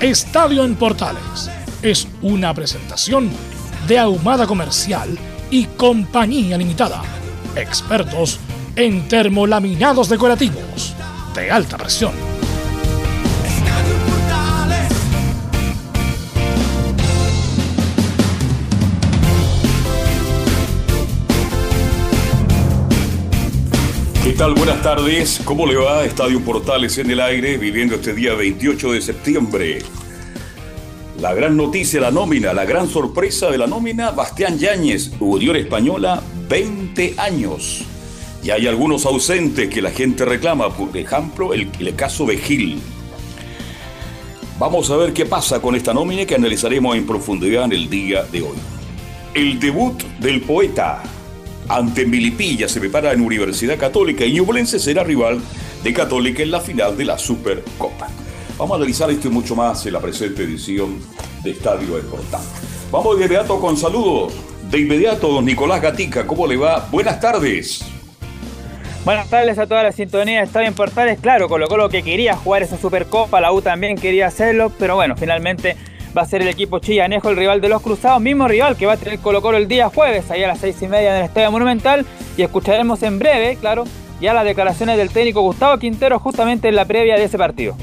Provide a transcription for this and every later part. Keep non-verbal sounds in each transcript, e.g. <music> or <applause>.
Estadio en Portales es una presentación de Ahumada Comercial y Compañía Limitada. Expertos en termolaminados decorativos de alta presión. ¿Qué tal? Buenas tardes. ¿Cómo le va? Estadio Portales en el aire, viviendo este día 28 de septiembre. La gran noticia, la nómina, la gran sorpresa de la nómina, Bastián Yáñez, Unión Española, 20 años. Y hay algunos ausentes que la gente reclama, por ejemplo, el, el caso de Gil. Vamos a ver qué pasa con esta nómina que analizaremos en profundidad en el día de hoy. El debut del poeta ante Milipilla se prepara en Universidad Católica y Ñublense será rival de Católica en la final de la Supercopa. Vamos a analizar esto y mucho más en la presente edición de Estadio Portal. Vamos de inmediato con saludos. De inmediato, don Nicolás Gatica, ¿cómo le va? Buenas tardes. Buenas tardes a toda la sintonía de Estadio en Portales. Claro, colocó lo que quería jugar esa Supercopa, la U también quería hacerlo, pero bueno, finalmente va a ser el equipo chillanejo el rival de los Cruzados, mismo rival que va a tener Colo Colo el día jueves, ahí a las seis y media en el Estadio Monumental, y escucharemos en breve, claro, ya las declaraciones del técnico Gustavo Quintero justamente en la previa de ese partido.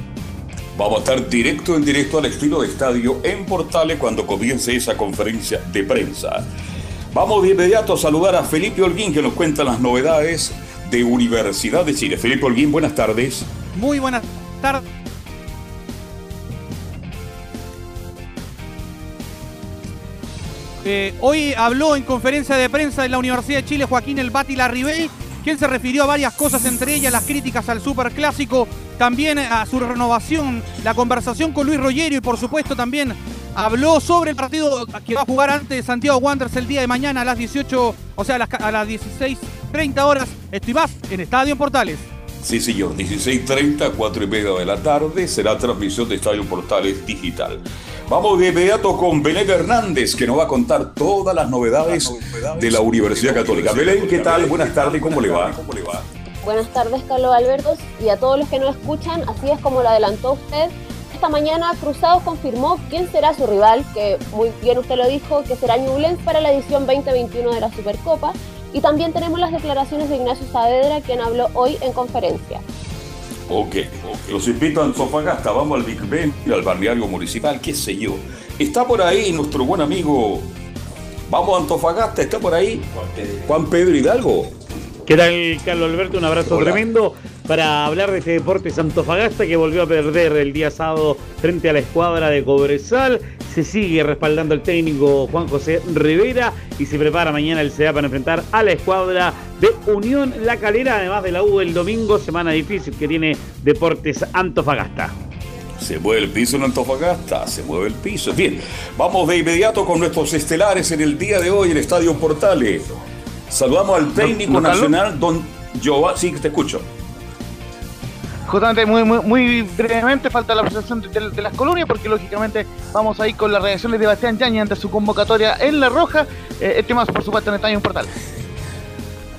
Vamos a estar directo en directo al estilo de estadio en Portales cuando comience esa conferencia de prensa. Vamos de inmediato a saludar a Felipe Holguín que nos cuenta las novedades de Universidad de Chile. Felipe Holguín, buenas tardes. Muy buenas tardes. Eh, hoy habló en conferencia de prensa de la Universidad de Chile Joaquín El Bati Larribey, quien se refirió a varias cosas, entre ellas las críticas al Superclásico, también a su renovación, la conversación con Luis Rogerio y por supuesto también habló sobre el partido que va a jugar antes Santiago Wanderers el día de mañana a las 18, o sea, a las, a las 16.30 horas. Estoy más en Estadio Portales. Sí, señor, 16.30, 4 y media de la tarde, será transmisión de Estadio Portales Digital. Vamos de inmediato con Belén Hernández, que nos va a contar todas las novedades de la Universidad Católica. Belén, ¿qué tal? Buenas tardes, ¿cómo le va? Buenas tardes, Carlos Alberto, y a todos los que nos escuchan, así es como lo adelantó usted. Esta mañana Cruzados confirmó quién será su rival, que muy bien usted lo dijo, que será Ñublense para la edición 2021 de la Supercopa. Y también tenemos las declaraciones de Ignacio Saavedra, quien habló hoy en conferencia. Ok, los invito a Antofagasta, vamos al Big Ben, al balneario municipal, qué sé yo. Está por ahí nuestro buen amigo, vamos a Antofagasta, está por ahí Juan Pedro Hidalgo. ¿Qué tal, Carlos Alberto? Un abrazo Hola. tremendo para hablar de este deporte Santofagasta que volvió a perder el día sábado frente a la escuadra de Cobresal. Se sigue respaldando el técnico Juan José Rivera y se prepara mañana el CEA para enfrentar a la escuadra de Unión La Calera, además de la U el domingo, semana difícil que tiene Deportes Antofagasta. Se mueve el piso en Antofagasta, se mueve el piso. Bien, vamos de inmediato con nuestros estelares en el día de hoy en Estadio Portales. Saludamos al técnico ¿No, no, nacional, don Giovanni. Sí, te escucho. Justamente, muy, muy, muy brevemente, falta la presentación de, de, de, las colonias, porque lógicamente vamos a ir con las reacciones de Bastián Yañez ante su convocatoria en La Roja. Eh, este más, por supuesto, en Estadio Portal.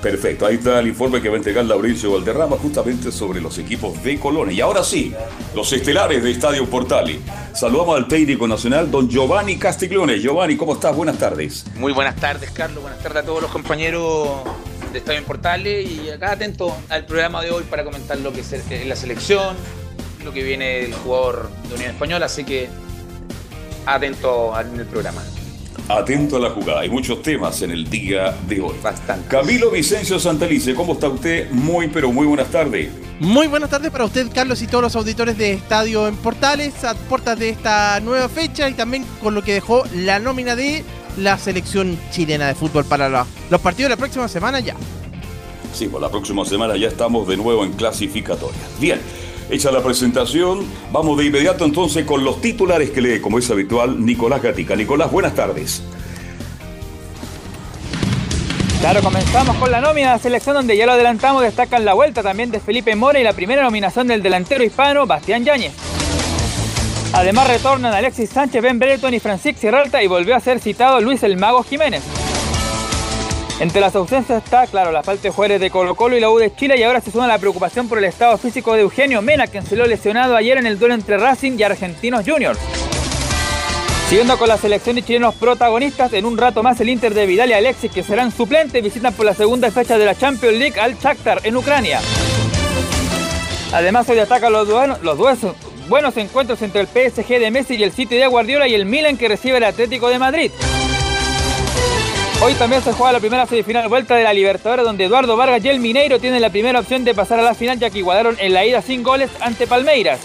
Perfecto, ahí está el informe que va a entregar Lauricio Valderrama justamente sobre los equipos de Colonia. Y ahora sí, los estelares de Estadio Portali. Saludamos al técnico nacional, don Giovanni Castiglione. Giovanni, ¿cómo estás? Buenas tardes. Muy buenas tardes, Carlos. Buenas tardes a todos los compañeros de Estadio Portales y acá atento al programa de hoy para comentar lo que es la selección, lo que viene del jugador de Unión Española. Así que atento en el programa. Atento a la jugada. Hay muchos temas en el día de hoy. Bastante. Camilo Vicencio Santalice, ¿cómo está usted? Muy, pero muy buenas tardes. Muy buenas tardes para usted, Carlos, y todos los auditores de Estadio en Portales, a puertas de esta nueva fecha y también con lo que dejó la nómina de la selección chilena de fútbol para la- los partidos de la próxima semana ya. Sí, por la próxima semana ya estamos de nuevo en clasificatoria. Bien, hecha la presentación, vamos de inmediato entonces con los titulares que lee, como es habitual, Nicolás Gatica. Nicolás, buenas tardes. Claro, comenzamos con la nómina de la selección donde ya lo adelantamos, destacan la vuelta también de Felipe Mora y la primera nominación del delantero hispano Bastián Yáñez. Además retornan Alexis Sánchez, Ben Brereton y Francisco Cirralta y volvió a ser citado Luis El Mago Jiménez. Entre las ausencias está, claro, la falta de jugadores de Colo Colo y la U de Chile y ahora se suma la preocupación por el estado físico de Eugenio Mena, quien se lo lesionado ayer en el duelo entre Racing y Argentinos Juniors. Siguiendo con la selección de chilenos protagonistas, en un rato más el Inter de Vidal y Alexis, que serán suplentes, visitan por la segunda fecha de la Champions League al Shakhtar en Ucrania. Además hoy duenos- los duesos- buenos encuentros entre el PSG de Messi y el City de Guardiola y el Milan que recibe el Atlético de Madrid. Hoy también se juega la primera semifinal vuelta de la Libertadores donde Eduardo Vargas y el Mineiro tienen la primera opción de pasar a la final ya que igualaron en la ida sin goles ante Palmeiras.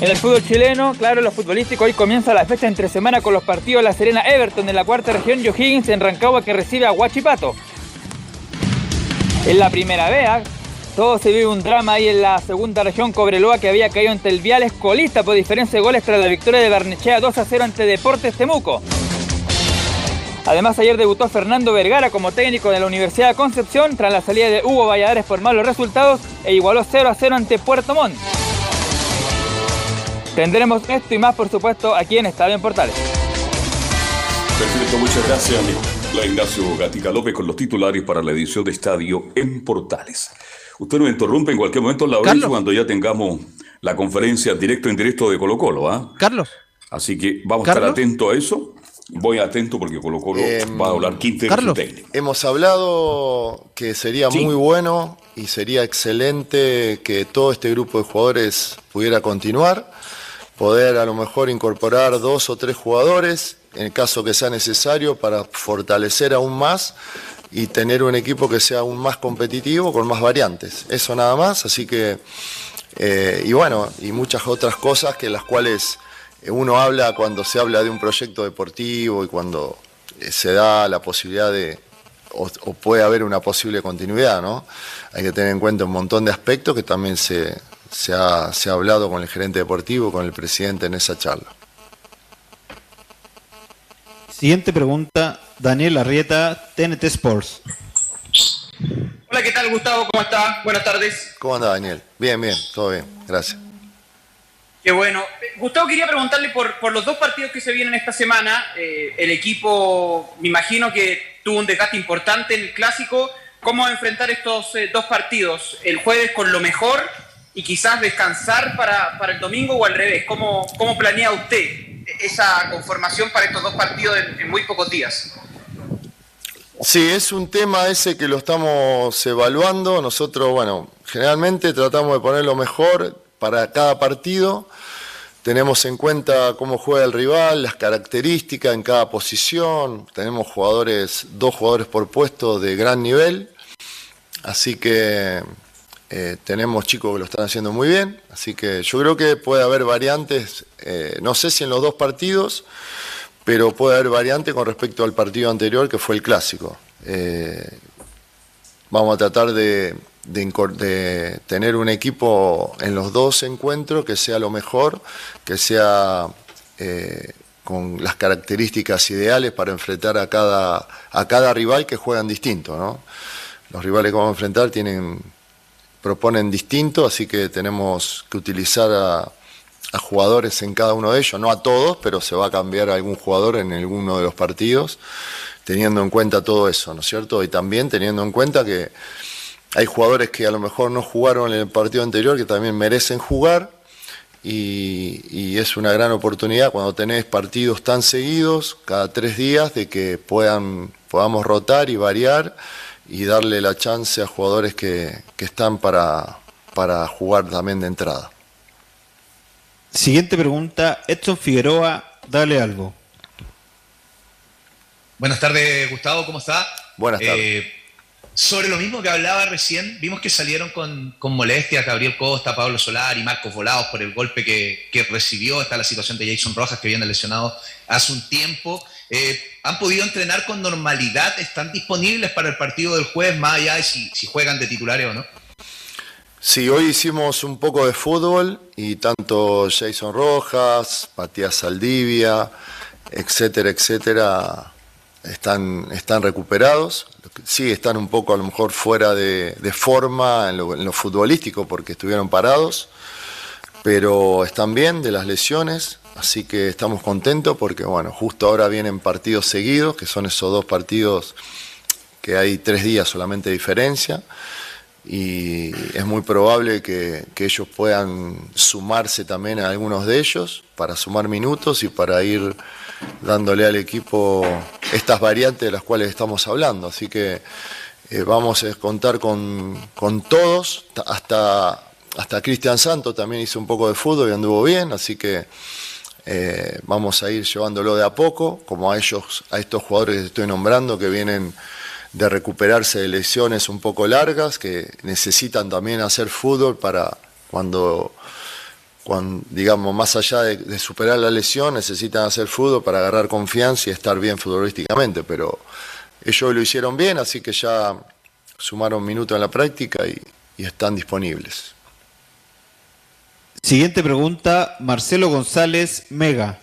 En el fútbol chileno, claro, en lo futbolístico, hoy comienza la fecha entre semana con los partidos La Serena Everton en la cuarta región y O'Higgins en Rancagua que recibe a Huachipato. En la primera vea, todo se vive un drama ahí en la segunda región Cobreloa que había caído ante el Viales colista por diferencia de goles tras la victoria de Barnechea 2 a 0 ante Deportes Temuco. Además, ayer debutó Fernando Vergara como técnico de la Universidad de Concepción tras la salida de Hugo Valladares por malos resultados e igualó 0 a 0 ante Puerto Montt. Tendremos esto y más, por supuesto, aquí en Estadio en Portales. Perfecto, muchas gracias, Nicolás Ignacio Gatica López, con los titulares para la edición de Estadio en Portales. Usted nos interrumpe en cualquier momento, Laurencio, cuando ya tengamos la conferencia directo en directo de Colo Colo, ¿ah? Carlos, Así que vamos a estar atentos a eso. Voy atento porque Colo Colo Em, va a hablar Carlos. técnico. Hemos hablado que sería Sí. muy bueno y sería excelente que todo este grupo de jugadores pudiera continuar, poder a lo mejor incorporar dos o tres jugadores en el caso que sea necesario para fortalecer aún más y tener un equipo que sea aún más competitivo con más variantes. Eso nada más, así que, eh, y bueno, y muchas otras cosas que las cuales uno habla cuando se habla de un proyecto deportivo y cuando eh, se da la posibilidad de, o, o puede haber una posible continuidad, ¿no? Hay que tener en cuenta un montón de aspectos que también se, se, ha, se ha hablado con el gerente deportivo, con el presidente en esa charla. Siguiente pregunta, Daniel Arrieta, TNT Sports. Hola, ¿qué tal Gustavo? ¿Cómo está? Buenas tardes. ¿Cómo anda Daniel? Bien, bien, todo bien, gracias. Qué bueno. Gustavo, quería preguntarle por, los dos partidos que se vienen esta semana. Eh, el equipo, me imagino que tuvo un desgaste importante en el clásico. ¿Cómo enfrentar estos eh, dos partidos? ¿El jueves con lo mejor y quizás descansar para, para el domingo o al revés? ¿Cómo, cómo planea usted esa conformación para estos dos partidos en, en muy pocos días? Sí, es un tema ese que lo estamos evaluando. Nosotros, bueno, generalmente tratamos de poner lo mejor para cada partido. Tenemos en cuenta cómo juega el rival, las características en cada posición. Tenemos jugadores, dos jugadores por puesto de gran nivel. Así que eh, tenemos chicos que lo están haciendo muy bien. Así que yo creo que puede haber variantes, eh, no sé si en los dos partidos, pero puede haber variante con respecto al partido anterior que fue el clásico. Eh, vamos a tratar de, de de tener un equipo en los dos encuentros que sea lo mejor, que sea eh, con las características ideales para enfrentar a cada, a cada rival que juegan distinto. Los rivales que vamos a enfrentar tienen, proponen distinto, así que tenemos que utilizar a, a jugadores en cada uno de ellos, no a todos, pero se va a cambiar algún jugador en alguno de los partidos, teniendo en cuenta todo eso, ¿no es cierto? Y también teniendo en cuenta que hay jugadores que a lo mejor no jugaron en el partido anterior que también merecen jugar y, y es una gran oportunidad cuando tenés partidos tan seguidos, cada tres días, de que puedan, podamos rotar y variar y darle la chance a jugadores que, que están para, para jugar también de entrada. Siguiente pregunta, Edson Figueroa, dale algo. Buenas tardes, Gustavo, ¿cómo está? Buenas tardes. Eh, sobre lo mismo que hablaba recién, vimos que salieron con, con molestias Gabriel Costa, Pablo Solar y Marcos Volados por el golpe que, que, recibió. Está la situación de Jason Rojas, que viene lesionado hace un tiempo. Eh, ¿Han podido entrenar con normalidad? ¿Están disponibles para el partido del jueves, más allá de si, si juegan de titulares o no? Sí, hoy hicimos un poco de fútbol y tanto Jason Rojas, Matías Saldivia, etcétera, etcétera, están, están recuperados. Sí, están un poco a lo mejor fuera de, de forma en lo, en lo, futbolístico porque estuvieron parados, pero están bien de las lesiones, así que estamos contentos porque, bueno, justo ahora vienen partidos seguidos, que son esos dos partidos que hay tres días solamente de diferencia y es muy probable que, que, ellos puedan sumarse también a algunos de ellos para sumar minutos y para ir dándole al equipo estas variantes de las cuales estamos hablando. Así que eh, vamos a contar con, con todos, hasta, hasta Cristian Santo también hizo un poco de fútbol y anduvo bien, así que eh, vamos a ir llevándolo de a poco, como a ellos, a estos jugadores que estoy nombrando que vienen de recuperarse de lesiones un poco largas, que necesitan también hacer fútbol para cuando, cuando digamos, más allá de, de, superar la lesión, necesitan hacer fútbol para agarrar confianza y estar bien futbolísticamente, pero ellos lo hicieron bien, así que ya sumaron minutos en la práctica y, y están disponibles. Siguiente pregunta, Marcelo González Mega.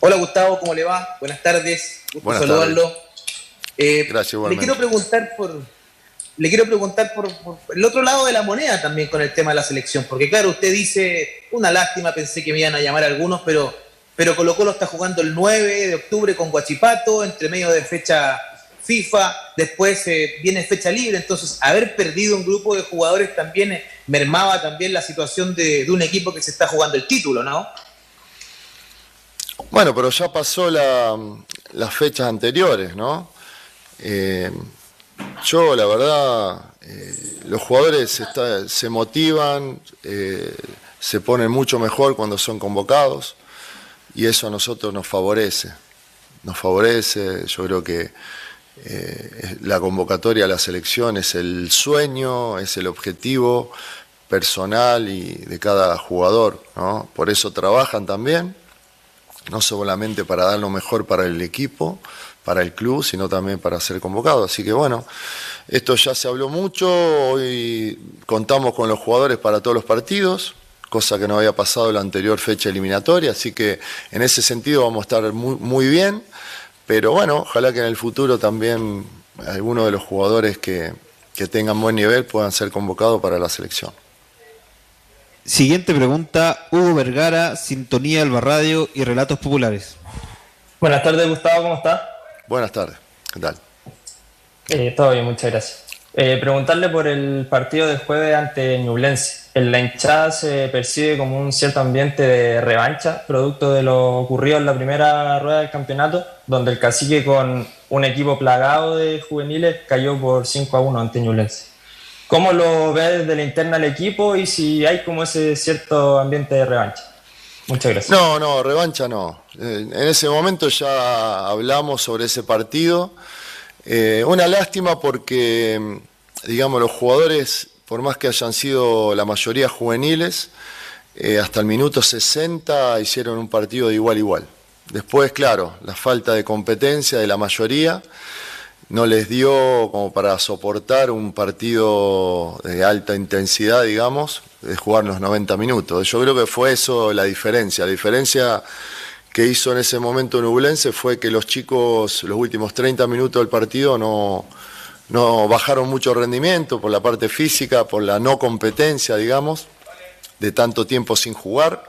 Hola Gustavo, ¿cómo le va? Buenas tardes, gusto Buenas saludarlo. Tardes. Eh, Gracias, le igualmente. quiero preguntar por le quiero preguntar por, el otro lado de la moneda también con el tema de la selección, porque claro, usted dice, una lástima, pensé que me iban a llamar algunos, pero, pero Colo Colo está jugando el 9 de octubre con Guachipato, entre medio de fecha FIFA, después eh, viene fecha libre, entonces haber perdido un grupo de jugadores también eh, mermaba también la situación de, un equipo que se está jugando el título, ¿no? Bueno, pero ya pasó la, las fechas anteriores, ¿no? Eh, yo, la verdad, eh, los jugadores se motivan, eh, se ponen mucho mejor cuando son convocados y eso a nosotros nos favorece. Nos favorece, yo creo que eh, la convocatoria a la selección es el sueño, es el objetivo personal y de cada jugador, ¿no? Por eso trabajan también no solamente para dar lo mejor para el equipo, para el club, sino también para ser convocado. Así que bueno, esto ya se habló mucho, hoy contamos con los jugadores para todos los partidos, cosa que no había pasado en la anterior fecha eliminatoria, así que en ese sentido vamos a estar muy, muy bien, pero bueno, ojalá que en el futuro también algunos de los jugadores que, que tengan buen nivel puedan ser convocados para la selección. Siguiente pregunta, Hugo Vergara, Sintonía Alba Radio y Relatos Populares. Buenas tardes, Gustavo, ¿cómo está? Buenas tardes, ¿qué tal? Eh, todo bien, muchas gracias. Eh, preguntarle por el partido del jueves ante Ñublense. En la hinchada se percibe como un cierto ambiente de revancha, producto de lo ocurrido en la primera rueda del campeonato, donde el cacique con un equipo plagado de juveniles cayó por 5 a 1 ante Ñublense. ¿Cómo lo ve desde la interna del equipo y si hay como ese cierto ambiente de revancha? Muchas gracias. No, no, revancha no. Eh, en ese momento ya hablamos sobre ese partido. Eh, una lástima porque, digamos, los jugadores, por más que hayan sido la mayoría juveniles, eh, hasta el minuto 60 hicieron un partido de igual a igual. Después, claro, la falta de competencia de la mayoría no les dio como para soportar un partido de alta intensidad, digamos, de jugar los 90 minutos. Yo creo que fue eso la diferencia. La diferencia que hizo en ese momento Nublense fue que los chicos, los últimos 30 minutos del partido, no, no bajaron mucho rendimiento por la parte física, por la no competencia, digamos, de tanto tiempo sin jugar.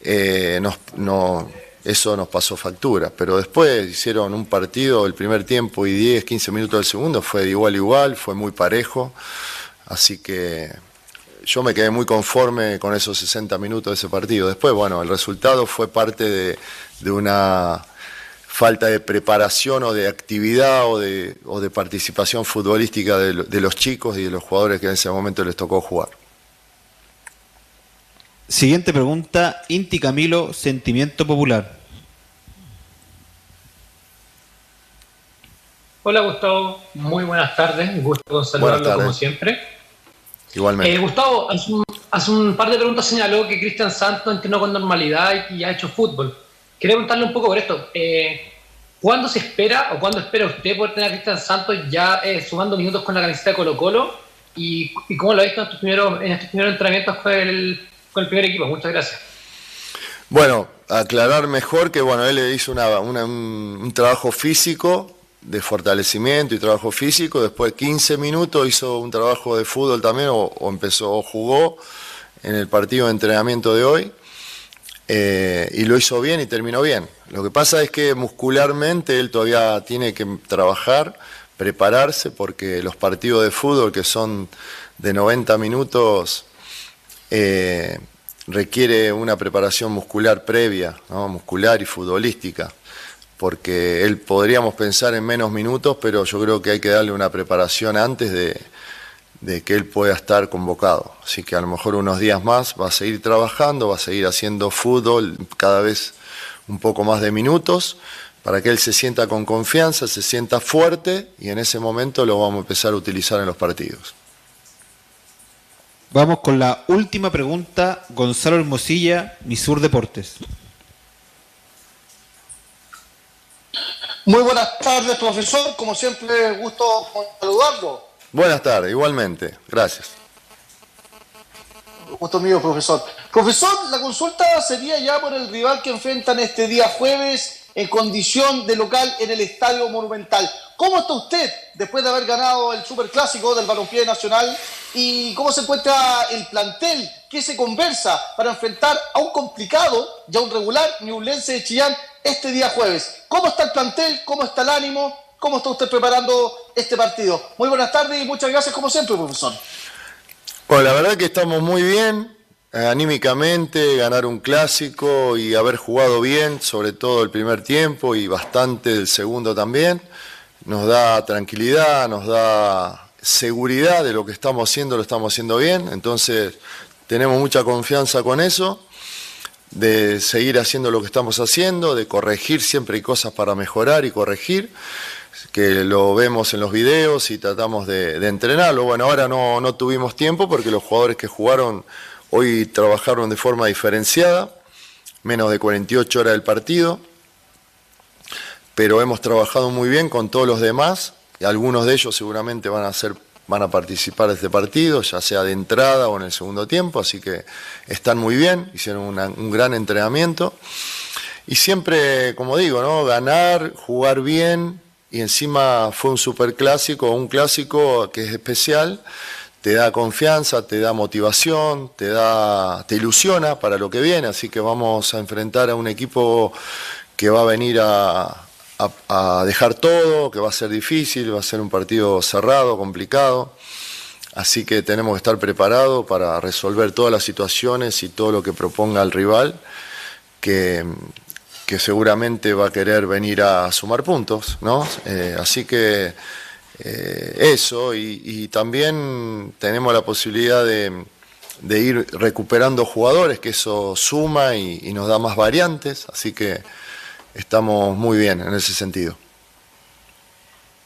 Eh, no, eso nos pasó factura. Pero después hicieron un partido, el primer tiempo y 10, 15 minutos del segundo, fue de igual igual, fue muy parejo. Así que yo me quedé muy conforme con esos 60 minutos de ese partido. Después, bueno, el resultado fue parte de, una falta de preparación o de actividad o de, o de participación futbolística de los chicos y de los jugadores que en ese momento les tocó jugar. Siguiente pregunta, Inti Camilo, Sentimiento Popular. Hola Gustavo, muy buenas tardes, gusto con saludarlo como siempre. Igualmente. Eh, Gustavo, hace un, hace un, par de preguntas señaló que Cristian Santos entrenó con normalidad y, y, ha hecho fútbol. Quería preguntarle un poco por esto. Eh, ¿Cuándo se espera o cuándo espera usted poder tener a Cristian Santos ya eh, sumando minutos con la camiseta de Colo Colo? ¿Y, y cómo lo ha visto en estos primeros, en estos primeros entrenamientos con el, con el primer equipo? Muchas gracias. Bueno, aclarar mejor que bueno, él hizo un trabajo físico de fortalecimiento y trabajo físico, después 15 minutos hizo un trabajo de fútbol también o, o empezó o jugó en el partido de entrenamiento de hoy eh, y lo hizo bien y terminó bien. Lo que pasa es que muscularmente él todavía tiene que trabajar, prepararse porque los partidos de fútbol que son de 90 minutos eh, requiere una preparación muscular previa, ¿no? muscular y futbolística porque él podríamos pensar en menos minutos, pero yo creo que hay que darle una preparación antes de, de, que él pueda estar convocado. Así que a lo mejor unos días más va a seguir trabajando, va a seguir haciendo fútbol cada vez un poco más de minutos, para que él se sienta con confianza, se sienta fuerte y en ese momento lo vamos a empezar a utilizar en los partidos. Vamos con la última pregunta, Gonzalo Hermosilla, Misur Deportes. Muy buenas tardes, profesor. Como siempre, gusto saludarlo. Buenas tardes, igualmente. Gracias. Gusto mío, profesor. Profesor, la consulta sería ya por el rival que enfrentan este día jueves en condición de local en el Estadio Monumental. ¿Cómo está usted después de haber ganado el Superclásico del Balompié Nacional? ¿Y cómo se encuentra el plantel? ¿Qué se conversa para enfrentar a un complicado, ya un regular, Ñublense de Chillán este día jueves? ¿Cómo está el plantel? ¿Cómo está el ánimo? ¿Cómo está usted preparando este partido? Muy buenas tardes y muchas gracias como siempre, profesor. Bueno, la verdad que estamos muy bien, eh, anímicamente, ganar un clásico y haber jugado bien, sobre todo el primer tiempo y bastante el segundo también, nos da tranquilidad, nos da seguridad de lo que estamos haciendo, lo estamos haciendo bien, entonces tenemos mucha confianza con eso, de seguir haciendo lo que estamos haciendo, de corregir, siempre hay cosas para mejorar y corregir, que lo vemos en los videos y tratamos de, de entrenarlo. Bueno, ahora no, no tuvimos tiempo porque los jugadores que jugaron hoy trabajaron de forma diferenciada, menos de 48 horas del partido, pero hemos trabajado muy bien con todos los demás, y algunos de ellos seguramente van a ser van a participar de este partido, ya sea de entrada o en el segundo tiempo, así que están muy bien, hicieron un gran entrenamiento. Y siempre, como digo, ¿no? ganar, jugar bien, y encima fue un superclásico, un clásico que es especial, te da confianza, te da motivación, te da, te ilusiona para lo que viene, así que vamos a enfrentar a un equipo que va a venir a, a, dejar todo, que va a ser difícil, va a ser un partido cerrado, complicado. Así que tenemos que estar preparados para resolver todas las situaciones y todo lo que proponga el rival, que, que seguramente va a querer venir a sumar puntos, ¿no? Eh, así que eh, eso, y, también tenemos la posibilidad de, de, ir recuperando jugadores, que eso suma y nos da más variantes, así que estamos muy bien en ese sentido.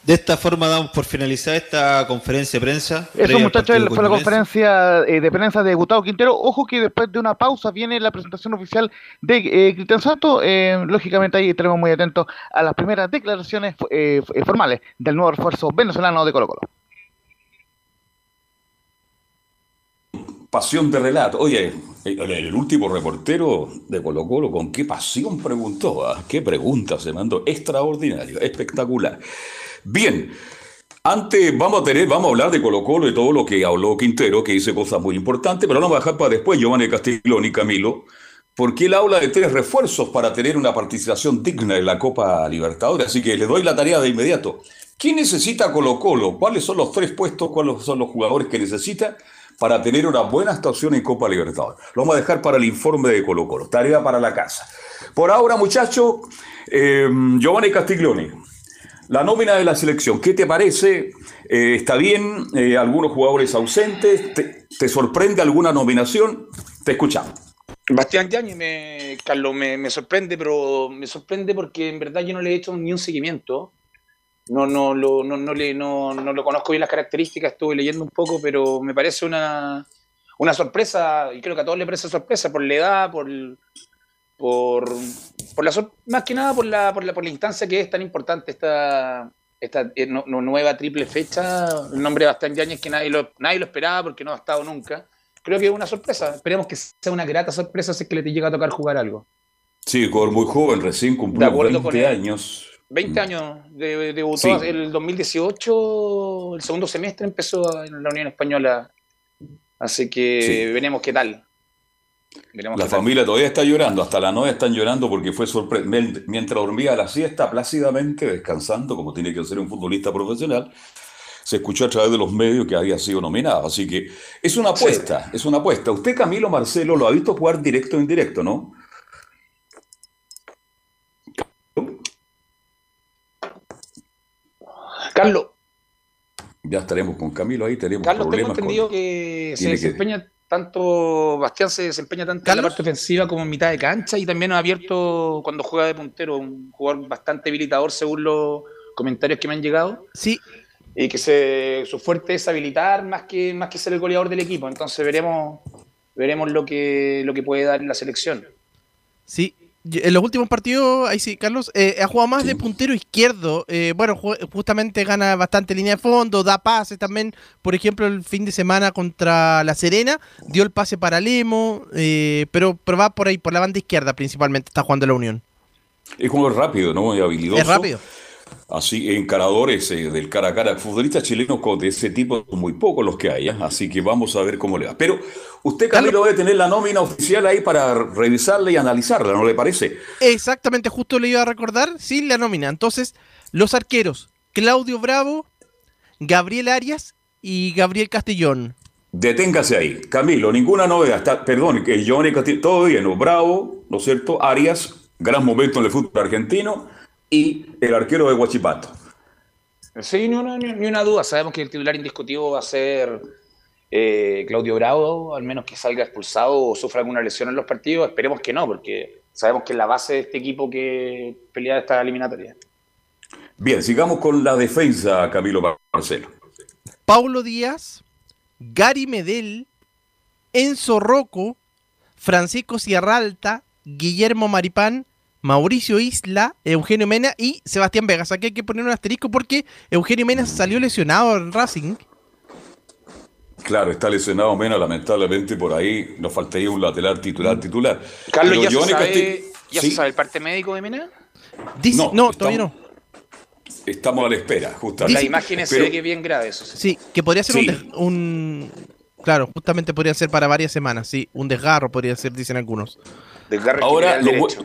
De esta forma damos por finalizada esta conferencia de prensa. Eso, muchachos, fue la conferencia eh, de prensa de Gustavo Quintero. Ojo que después de una pausa viene la presentación oficial de eh, Cristian Santos. Eh, lógicamente ahí estaremos muy atentos a las primeras declaraciones eh, formales del nuevo refuerzo venezolano de Colo Colo. Pasión de relato. Oye, el, último reportero de Colo Colo, ¿con qué pasión preguntó? ¿ah? ¿Qué pregunta se mandó? Extraordinario, espectacular. Bien, antes vamos a tener, vamos a hablar de Colo Colo y todo lo que habló Quintero, que dice cosas muy importantes, pero lo vamos a dejar para después, Giovanni Castiglione y Camilo, porque él habla de tres refuerzos para tener una participación digna en la Copa Libertadores, así que le doy la tarea de inmediato. ¿Quién necesita Colo Colo? ¿Cuáles son los tres puestos? ¿Cuáles son los jugadores que necesita para tener una buena actuación en Copa Libertadores? Lo vamos a dejar para el informe de Colo Colo, tarea para la casa. Por ahora, muchachos, eh, Giovanni Castiglione. La nómina de la selección, ¿qué te parece? Eh, ¿Está bien? Eh, ¿Algunos jugadores ausentes? ¿Te, ¿Te, sorprende alguna nominación? Te escuchamos. Bastián Yañez, me, Carlos, me sorprende, pero me sorprende porque en verdad yo no le he hecho ni un seguimiento. No, no, lo, no, no, le, no, no lo conozco bien las características, estuve leyendo un poco, pero me parece una, una sorpresa, y creo que a todos les parece sorpresa por la edad, por, por, por la, más que nada por la, por la, por la instancia que es tan importante esta, esta eh, no- no- nueva triple fecha. El nombre de Bastián Yáñez que nadie lo, nadie lo esperaba porque no ha estado nunca. Creo que es una sorpresa. Esperemos que sea una grata sorpresa si es que le llega a tocar jugar algo. Sí, jugador muy joven, recién cumplió acuerdo con 20 él. años. 20 años, de, debutó Sí. el 2018, el segundo semestre empezó en la Unión Española. Así que Sí. veremos qué tal. Veremos La qué tal. familia todavía está llorando, hasta la novia están llorando porque fue sorpresa. Mientras dormía la siesta, plácidamente descansando, como tiene que ser un futbolista profesional, se escuchó a través de los medios que había sido nominado. Así que es una apuesta, es una apuesta. Usted, Camilo Marcelo, lo ha visto jugar directo o indirecto, ¿no? Carlos, Ya estaremos con Camilo ahí, tenemos Carlos, tengo problemas. con- entendido que se Tiene que- desempeña tanto, Bastián se desempeña tanto en la parte ofensiva como en mitad de cancha y también ha abierto cuando juega de puntero, un jugador bastante habilitador según los comentarios que me han llegado. Sí. Y que se, su fuerte es habilitar más que, más que ser el goleador del equipo. Entonces veremos, veremos lo que, lo que puede dar en la selección. Sí, en los últimos partidos, ahí sí, Carlos, eh, ha jugado más de puntero izquierdo. eh, bueno, ju- justamente gana bastante línea de fondo, da pases también. Por ejemplo, el fin de semana contra La Serena, dio el pase para Lemo, eh, pero, pero va por ahí, por la banda izquierda principalmente, está jugando la Unión. Es como rápido, ¿no? Y habilidoso. Es rápido. Así, encaradores eh, del cara a cara. Futbolistas chilenos de ese tipo son muy pocos los que hay, ¿eh? así que vamos a ver cómo le va. Pero usted, Camilo, debe tener la nómina oficial ahí para revisarla y analizarla, ¿no le parece? Exactamente, justo le iba a recordar, sí, la nómina. Entonces, los arqueros, Claudio Bravo, Gabriel Arias y Gabriel Castellón. Deténgase ahí. Camilo, ninguna novedad. Está, perdón, que Giovanni Castillo, todo bien, ¿no? Bravo, ¿no es cierto? Arias, gran momento en el fútbol argentino, y el arquero de Huachipato. Sí, ni una, ni- una duda. Sabemos que el titular indiscutido va a ser eh, Claudio Bravo, al menos que salga expulsado o sufra alguna lesión en los partidos. Esperemos que no, porque sabemos que es la base de este equipo que pelea esta eliminatoria. Bien, sigamos con la defensa, Camilo Marcelo. Paulo Díaz, Gary Medel, Enzo Rocco, Francisco Sierralta, Guillermo Maripán, Mauricio Isla, Eugenio Mena y Sebastián Vegas. Aquí hay que poner un asterisco porque Eugenio Mena salió lesionado en Racing. Claro, está lesionado Mena, lamentablemente por ahí nos faltaría un lateral titular titular. Carlos, Pero ¿ya, se sabe, Castillo- ¿ya Sí, se sabe el parte médico de Mena? Dice, No, no, estamos- todavía no. Estamos a la espera, justamente. La imagen se Pero- ve que es bien grave eso. sí. Sí, que podría ser un, Sí. des- un- Claro, justamente podría ser para varias semanas, sí. Un desgarro podría ser, dicen algunos. Desgarro Ahora, lo, derecho.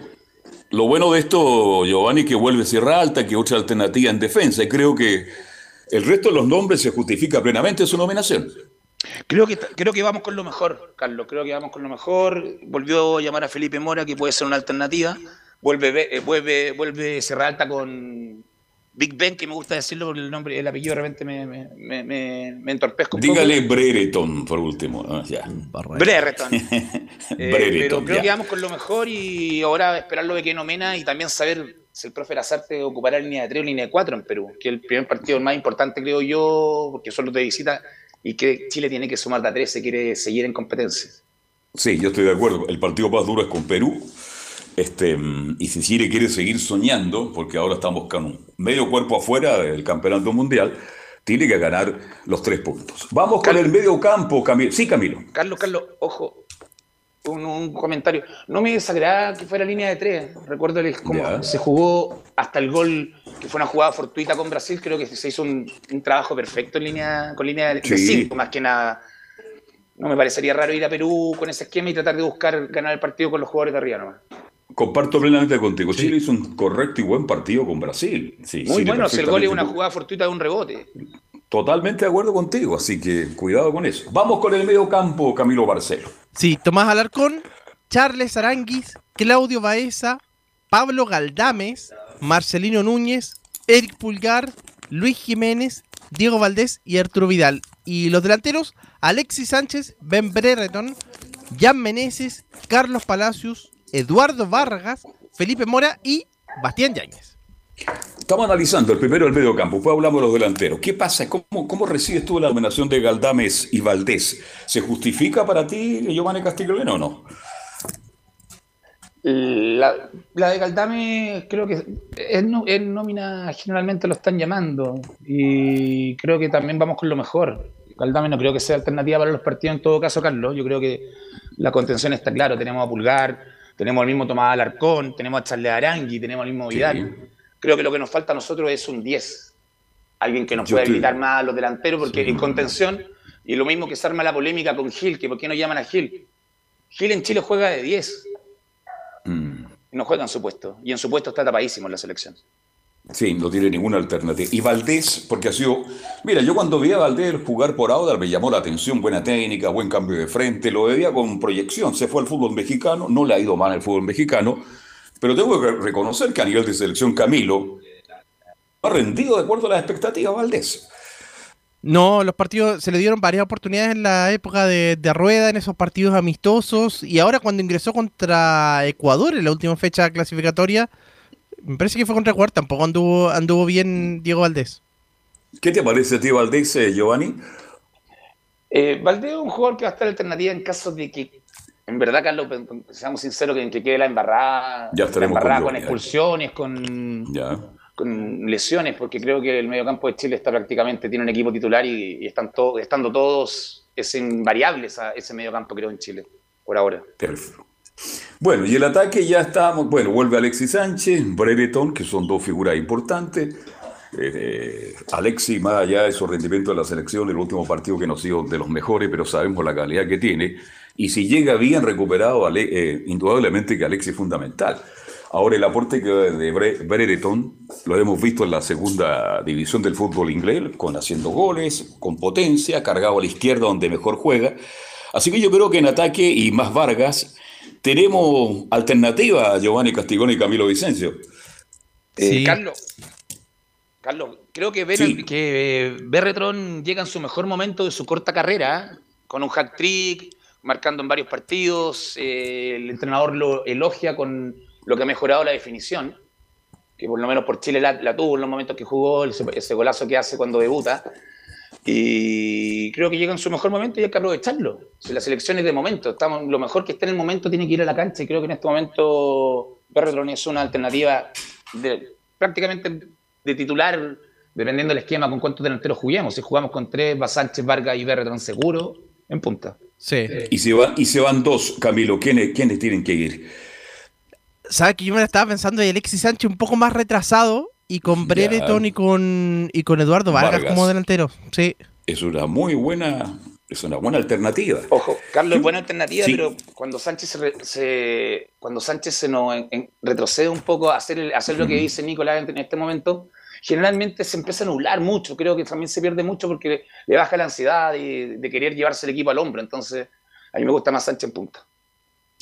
Lo bueno de esto, Giovanni, que vuelve Sierra Alta, que otra alternativa en defensa, y creo que el resto de los nombres se justifica plenamente su nominación. Creo que, creo que vamos con lo mejor, Carlos. Creo que vamos con lo mejor. Volvió a llamar a Felipe Mora, que puede ser una alternativa. Vuelve, eh, vuelve, vuelve con Big Ben, que me gusta decirlo porque el nombre, el apellido de repente me, me, me, me- me entorpezco un Dígale poco. Brereton, por último. ah, ya. Brereton. <laughs> Eh, Brereton, pero creo ya. que vamos con lo mejor y ahora esperar lo de que nomena y también saber si el profe Lazarte ocupará línea de 3 o línea de 4 en Perú, que es el primer partido más importante, creo yo, porque son los de visita y que Chile tiene que sumar de a 3 si quiere seguir en competencia. Sí, yo estoy de acuerdo. El partido más duro es con Perú. Este, mm, y si Chile quiere seguir soñando, porque ahora estamos con un medio cuerpo afuera del campeonato mundial, tiene que ganar los tres puntos. Vamos con el medio campo, Camilo. Sí, Camilo. Carlos, Carlos, ojo, un, un comentario. No me desagrada que fuera línea de 3. Recuerdo cómo Ya. se jugó hasta el gol, que fue una jugada fortuita con Brasil. Creo que se hizo un, un trabajo perfecto en línea, con línea de Sí. 5, más que nada. No me parecería raro ir a Perú con ese esquema y tratar de buscar ganar el partido con los jugadores de arriba nomás. Comparto plenamente contigo. Chile hizo un correcto y buen partido con Brasil. Sí, Muy Chile bueno, si el gol es una jugada fortuita de un rebote. Totalmente de acuerdo contigo, así que cuidado con eso. Vamos con el medio campo, Camilo Barcelo. Sí, Tomás Alarcón, Charles Aranguis, Claudio Baeza, Pablo Galdames, Marcelino Núñez, Eric Pulgar, Luis Jiménez, Diego Valdés y Arturo Vidal. Y los delanteros, Alexis Sánchez, Ben Brereton, Jan Meneses, Carlos Palacios, Eduardo Vargas, Felipe Mora y Bastián Yáñez. Estamos analizando el primero del medio campo, después hablamos de los delanteros. ¿Qué pasa? ¿Cómo, cómo recibes tú la nominación de Galdames y Valdés? ¿Se justifica para ti, Giovanni Castiglione, o no? La, la de Galdame creo que es, no- es nómina, generalmente lo están llamando y creo que también vamos con lo mejor. Galdame no creo que sea alternativa para los partidos en todo caso, Carlos. Yo creo que la contención está claro. Tenemos a Pulgar, tenemos al mismo Tomás Alarcón, tenemos a Charles Arangui, tenemos al mismo Vidal. Creo que lo que nos falta a nosotros es un 10. Alguien que nos Yo pueda habilitar más a los delanteros porque en contención, y lo mismo que se arma la polémica con Gil, que por qué no llaman a Gil. Gil en Chile juega de 10. Mm. No juega en su puesto. Y en su puesto está tapadísimo en la selección. Sí, no tiene ninguna alternativa. Y Valdés, porque ha sido. Mira, yo cuando vi a Valdés jugar por Audax me llamó la atención, buena técnica, buen cambio de frente, lo veía con proyección. Se fue al fútbol mexicano, no le ha ido mal el fútbol mexicano, pero tengo que reconocer que a nivel de selección Camilo ha rendido de acuerdo a las expectativas Valdés. No, los partidos se le dieron varias oportunidades en la época de, de Rueda, en esos partidos amistosos, y ahora cuando ingresó contra Ecuador en la última fecha clasificatoria, me parece que fue contra Ecuador, tampoco anduvo, anduvo bien Diego Valdés. ¿Qué te parece a ti, Valdés, eh, Giovanni? Eh, Valdés es un jugador que va a estar alternativa en caso de que, en verdad, Carlos, seamos sinceros, que, que quede la embarrada, Ya la embarrada con con, expulsiones, con, Ya. con lesiones, porque creo que el mediocampo de Chile está prácticamente, tiene un equipo titular y, y están todos, estando todos, es invariable esa- ese mediocampo, creo, en Chile, por ahora. Perfecto. Bueno, y el ataque ya estamos. Bueno, vuelve Alexis Sánchez, Brereton, que son dos figuras importantes. Eh, Alexis, más allá de su rendimiento en la selección, el último partido que nos dio de los mejores, pero sabemos la calidad que tiene. Y si llega bien recuperado, eh, indudablemente que Alexis es fundamental. Ahora, el aporte de Bre- Brereton lo hemos visto en la segunda división del fútbol inglés, con haciendo goles, con potencia, cargado a la izquierda donde mejor juega. Así que yo creo que en ataque y más Vargas tenemos alternativa a Giovanni Castigón y Camilo Vicencio. Eh, Carlos, Carlos, creo que, Ber- que eh, Berretron llega en su mejor momento de su corta carrera, con un hack trick, marcando en varios partidos. eh, el entrenador lo elogia con lo que ha mejorado la definición, que por lo menos por Chile la, la tuvo en los momentos que jugó, ese, ese golazo que hace cuando debuta. Y creo que llega en su mejor momento y hay que aprovecharlo. Si la selección es de momento, estamos, lo mejor que esté en el momento tiene que ir a la cancha y creo que en este momento Berretron es una alternativa de, prácticamente de titular, dependiendo del esquema con cuántos delanteros juguemos. Si jugamos con tres, va Sánchez, Vargas y Berretron seguro, en punta. Sí. Y se, van, y se van dos, Camilo. ¿Quiénes, quiénes tienen que ir? ¿Sabes que yo me la estaba pensando y Alexis Sánchez un poco más retrasado y con Brereton y con, y con Eduardo Vargas, Vargas. como delantero? Sí. Es una muy buena, es una buena alternativa. Ojo, Carlos es buena alternativa, Sí. pero cuando Sánchez se, se- cuando Sánchez se nos en- en- retrocede un poco a hacer, el- a hacer lo que dice Nicolás en, en este momento, generalmente se empieza a nublar mucho. Creo que también se pierde mucho porque le, le baja la ansiedad de, de querer llevarse el equipo al hombro. Entonces, a mí me gusta más Sánchez en punta.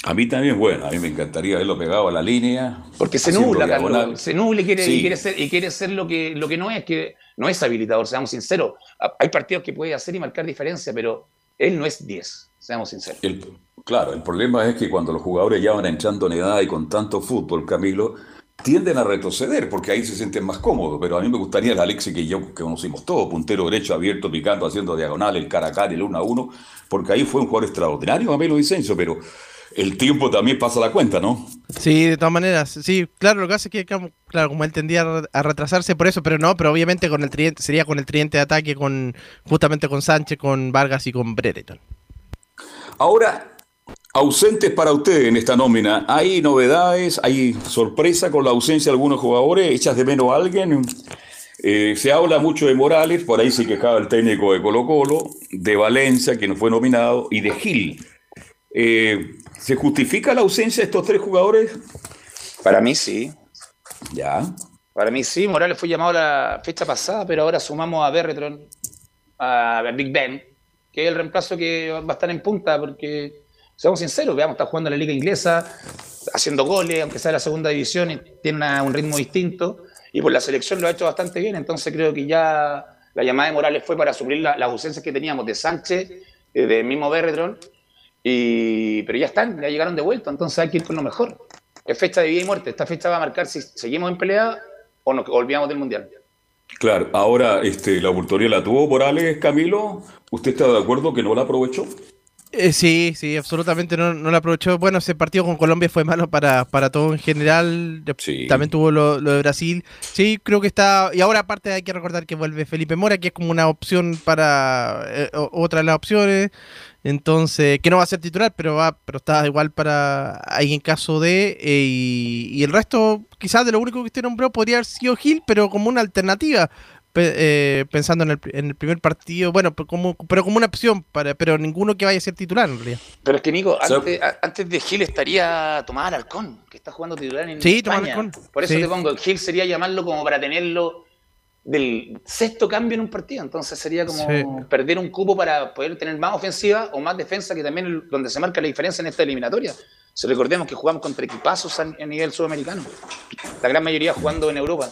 A mí también, bueno, a mí me encantaría verlo pegado a la línea. Porque se nubla. Carlos. Se nubla y quiere, Sí. y quiere ser, y quiere ser lo, que, lo que no es, que no es habilitador, seamos sinceros. Hay partidos que puede hacer y marcar diferencia, pero él no es 10, seamos sinceros. El- claro, el problema es que cuando los jugadores ya van entrando en edad y con tanto fútbol, Camilo, tienden a retroceder porque ahí se sienten más cómodos. Pero a mí me gustaría el Alexis que yo que conocimos todos, puntero derecho abierto, picando, haciendo diagonal, el cara a cara, el uno a uno, porque ahí fue un jugador extraordinario, Camilo Vicencio, pero el tiempo también pasa la cuenta, ¿no? Sí, de todas maneras. Sí, claro, lo que hace es que, claro, como él tendía a re- a retrasarse por eso, pero no, pero obviamente con el tridente, sería con el tridente de ataque, con justamente con Sánchez, con Vargas y con Brereton. Ahora, ausentes para usted en esta nómina, ¿hay novedades? ¿Hay sorpresa con la ausencia de algunos jugadores? ¿Echas de menos a alguien? Eh, se habla mucho de Morales, por ahí se quejaba el técnico de Colo Colo, de Valencia, que no fue nominado, y de Gil. Eh, ¿Se justifica la ausencia de estos tres jugadores? Para mí sí. Ya. Para mí sí, Morales fue llamado la fecha pasada, pero ahora sumamos a Berretron, a Big Ben, que es el reemplazo que va a estar en punta, porque, seamos sinceros, veamos, está jugando en la liga inglesa, haciendo goles, aunque sea de la segunda división, y tiene una- un ritmo distinto, y por la selección lo ha hecho bastante bien, entonces creo que ya la llamada de Morales fue para suplir la- las ausencias que teníamos de Sánchez, eh, del mismo Berretron, Y, pero ya están, ya llegaron de vuelta, entonces hay que ir con lo mejor. Es fecha de vida y muerte. Esta fecha va a marcar si seguimos en pelea o nos olvidamos del Mundial. Claro, ahora este, la oportunidad la tuvo Morales, Camilo. ¿Usted está de acuerdo que no la aprovechó? Eh, sí, sí, absolutamente no, no lo aprovechó. Bueno, ese partido con Colombia fue malo para, para todo en general. También tuvo lo, lo de Brasil. Sí, creo que está. Y ahora, aparte, hay que recordar que vuelve Felipe Mora, que es como una opción para eh, otra de las opciones. Entonces, que no va a ser titular, pero va, pero está igual para ahí en caso de. eh, y, y el resto, quizás de lo único que usted nombró, podría haber sido Gil, pero como una alternativa. pe- eh, pensando en el, en el primer partido, bueno, pero como, pero como una opción, para, pero ninguno que vaya a ser titular en realidad. Pero es que, Nico, antes, a- antes de Gil estaría Tomás Alarcón, que está jugando titular en Sí, Tomás España. Alarcón. Por eso Sí. te pongo, Gil sería llamarlo como para tenerlo del sexto cambio en un partido. Entonces sería como Sí. perder un cupo para poder tener más ofensiva o más defensa, que también es donde se marca la diferencia en esta eliminatoria. Si recordemos que jugamos contra equipazos a, nivel sudamericano. La gran mayoría jugando en Europa.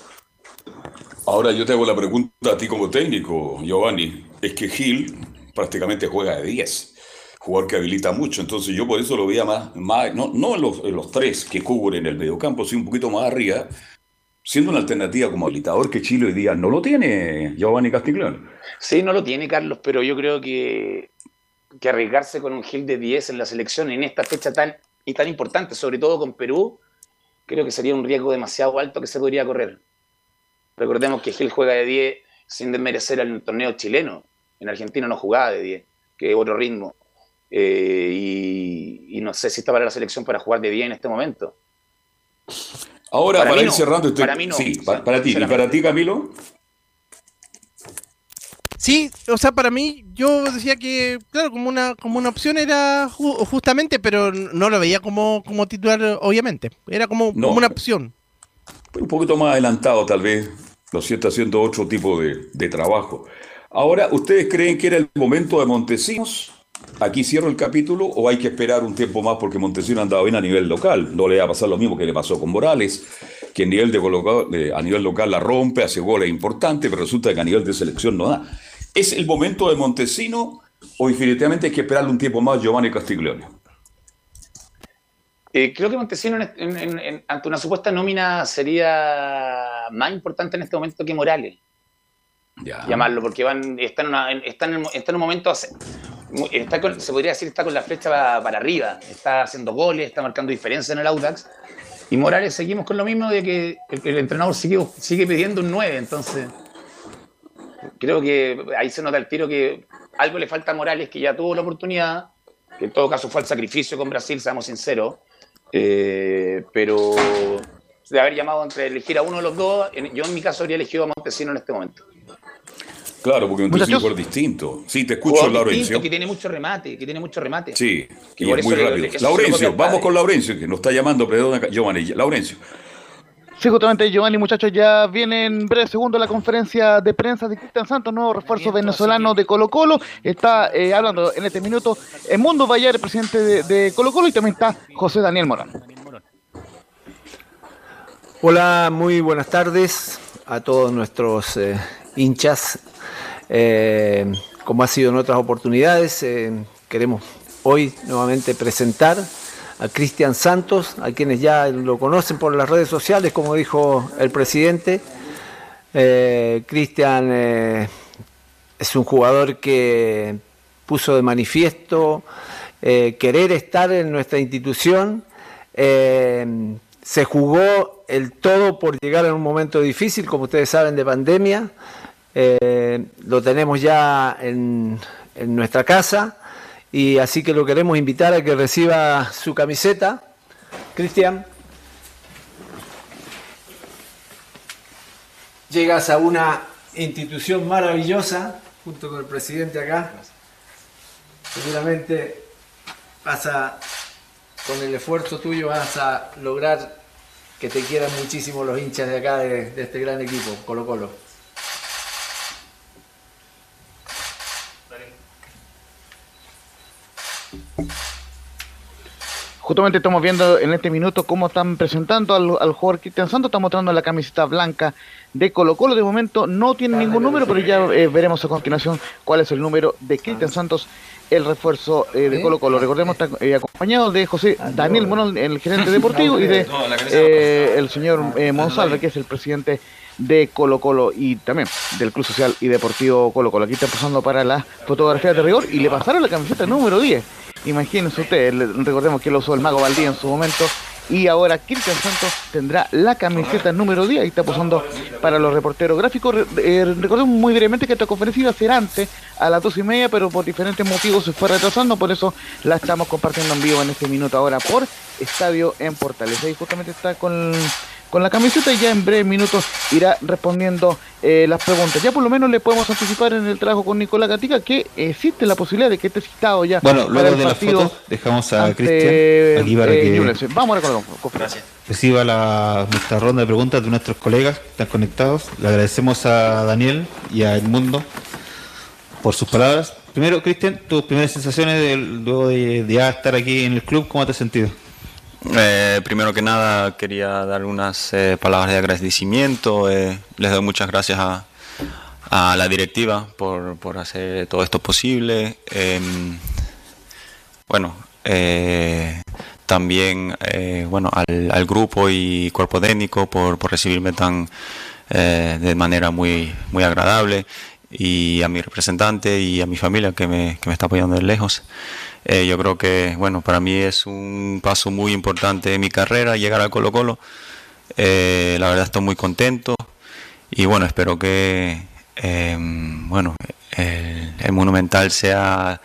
Ahora yo te hago la pregunta a ti como técnico, Giovanni. Es que Gil prácticamente juega de 10, jugador que habilita mucho. Entonces yo por eso lo veía más, más no, no en, los, en los tres que cubren el mediocampo, sino un poquito más arriba, siendo una alternativa como habilitador que Chile hoy día no lo tiene, Giovanni Castiglione. Sí, no lo tiene Carlos, pero yo creo que, que arriesgarse con un Gil de 10 en la selección en esta fecha tan y tan importante, sobre todo con Perú, creo que sería un riesgo demasiado alto que se podría correr. Recordemos que Gil juega de 10 sin desmerecer al torneo chileno. En Argentina no jugaba de 10, que es otro ritmo. Eh, y, no sé si está para la selección para jugar de 10 en este momento. Ahora, Para ir no, cerrando este... para mí no. Sí, pa- para, ti. ¿Y para ti, Camilo? Sí, o sea, para mí, yo decía que, claro, como una, como una opción era ju- justamente, pero no lo veía como, como titular, obviamente. Era como, No. como una opción. un poquito más adelantado tal vez, lo siento, haciendo otro tipo de, de trabajo. Ahora, ¿ustedes creen que era el momento de Montesinos? Aquí cierro el capítulo o hay que esperar un tiempo más porque Montesinos andaba bien a nivel local. No le va a pasar lo mismo que le pasó con Morales, que a nivel, de a nivel local la rompe, hace goles importantes, pero resulta que a nivel de selección no da. ¿Es el momento de Montesinos o definitivamente hay que esperarle un tiempo más Giovanni Castiglione? Eh, creo que en- ante una supuesta nómina sería más importante en este momento que Morales. Llamarlo, porque van, está, en una- en- está, en, un momento, está con- se podría decir, está con la flecha para, arriba, está haciendo goles, está marcando diferencia en el Audax. Y Morales seguimos con lo mismo de que el, entrenador sigue, sigue pidiendo un 9, entonces creo que ahí se nota el tiro que algo le falta a Morales, que ya tuvo la oportunidad, que en todo caso fue el sacrificio con Brasil, seamos sinceros, eh, pero de haber llamado entre elegir a uno de los dos, yo en mi caso habría elegido a Montesino en este momento. Claro, porque Muchachos. es distinto. Sí, te escucho, Jugador Laurencio. distinto, que tiene mucho remate, que tiene mucho remate. Sí, Y y por es eso muy rápido. le- Laurencio, vamos con Laurencio, que nos está llamando, perdón, Giovanni. Laurencio. Sí, justamente Giovanni, muchachos, ya viene en breve segundo la conferencia de prensa de Cristian Santos, nuevo refuerzo venezolano de Colo Colo. Está eh, hablando en este minuto el Mundo Vallar, el presidente de, de Colo Colo, y también está José Daniel Morán. Hola, muy buenas tardes a todos nuestros eh, hinchas. Eh, como ha sido en otras oportunidades, eh, queremos hoy nuevamente presentar a Cristian Santos, a quienes ya lo conocen por las redes sociales, como dijo el presidente. Eh, Cristian es un jugador que puso de manifiesto querer estar en nuestra institución. Se jugó el todo por llegar en un momento difícil, como ustedes saben, de pandemia. Eh, lo tenemos ya en, nuestra casa y así que lo queremos invitar a que reciba su camiseta. Cristian. Llegas a una institución maravillosa, junto con el presidente acá. Seguramente vas a, con el esfuerzo tuyo, vas a lograr que te quieran muchísimo los hinchas de acá, de este gran equipo, Colo Colo. Justamente estamos viendo en este minuto cómo están presentando al, al jugador Cristian Santos. Está mostrando la camiseta blanca de Colo Colo. De momento no tiene ningún número, pero ya eh, veremos a continuación cuál es el número de Cristian Santos el refuerzo eh, de Colo Colo. Recordemos, está eh, acompañado de José Daniel Morón, el gerente <laughs> deportivo, y de eh, el señor Monsalve, que es el presidente de Colo Colo y también del Club Social y Deportivo Colo Colo. Aquí está pasando para la fotografía de rigor y le pasaron la camiseta número 10. Imagínense ustedes, recordemos que lo usó el Mago Valdía en su momento y ahora Cristian Santos tendrá la camiseta número 10 y está posando para los reporteros gráficos. Eh, recordemos muy brevemente que esta conferencia iba a ser antes, a las dos y media, pero por diferentes motivos se fue retrasando, por eso la estamos compartiendo en vivo en este minuto ahora por Estadio en Portales. Ahí justamente está con, con la camiseta y ya en breves minutos irá respondiendo eh, las preguntas. Ya por lo menos le podemos anticipar en el trabajo con Nicolás Gatica que existe la posibilidad de que esté citado ya Bueno, para luego el de las fotos dejamos a Cristian aquí para eh, que. Vamos con la conferencia. reciba la, nuestra ronda de preguntas de nuestros colegas que están conectados. Le agradecemos a Daniel y a Edmundo por sus palabras. Primero, Cristian, tus primeras sensaciones del- luego de, de ya estar aquí en el club, ¿cómo te has sentido? Eh, primero que nada quería dar unas eh, palabras de agradecimiento. eh, les doy muchas gracias a, a la directiva por, por hacer todo esto posible. Em, bueno, eh, también eh, bueno al, al grupo y cuerpo técnico por, por recibirme tan eh, de manera muy muy agradable y a mi representante y a mi familia que me, que me está apoyando de lejos. Eh, yo creo que bueno para mí es un paso muy importante en mi carrera llegar al Colo Colo. Eh, la verdad estoy muy contento y bueno espero que eh, bueno el, el Monumental sea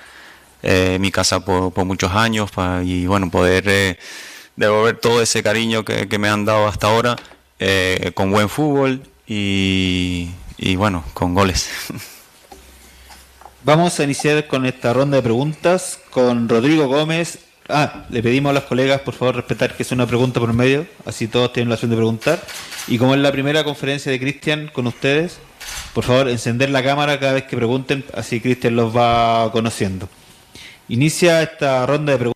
eh, mi casa por, por muchos años y bueno poder eh, devolver todo ese cariño que, que me han dado hasta ahora eh, con buen fútbol y, y bueno con goles. Vamos a iniciar con esta ronda de preguntas con Rodrigo Gómez. Ah, le pedimos a los colegas, por favor, respetar que es una pregunta por medio, así todos tienen la opción de preguntar. Y como es la primera conferencia de Cristian con ustedes, por favor, encender la cámara cada vez que pregunten, así Cristian los va conociendo. Inicia esta ronda de preguntas.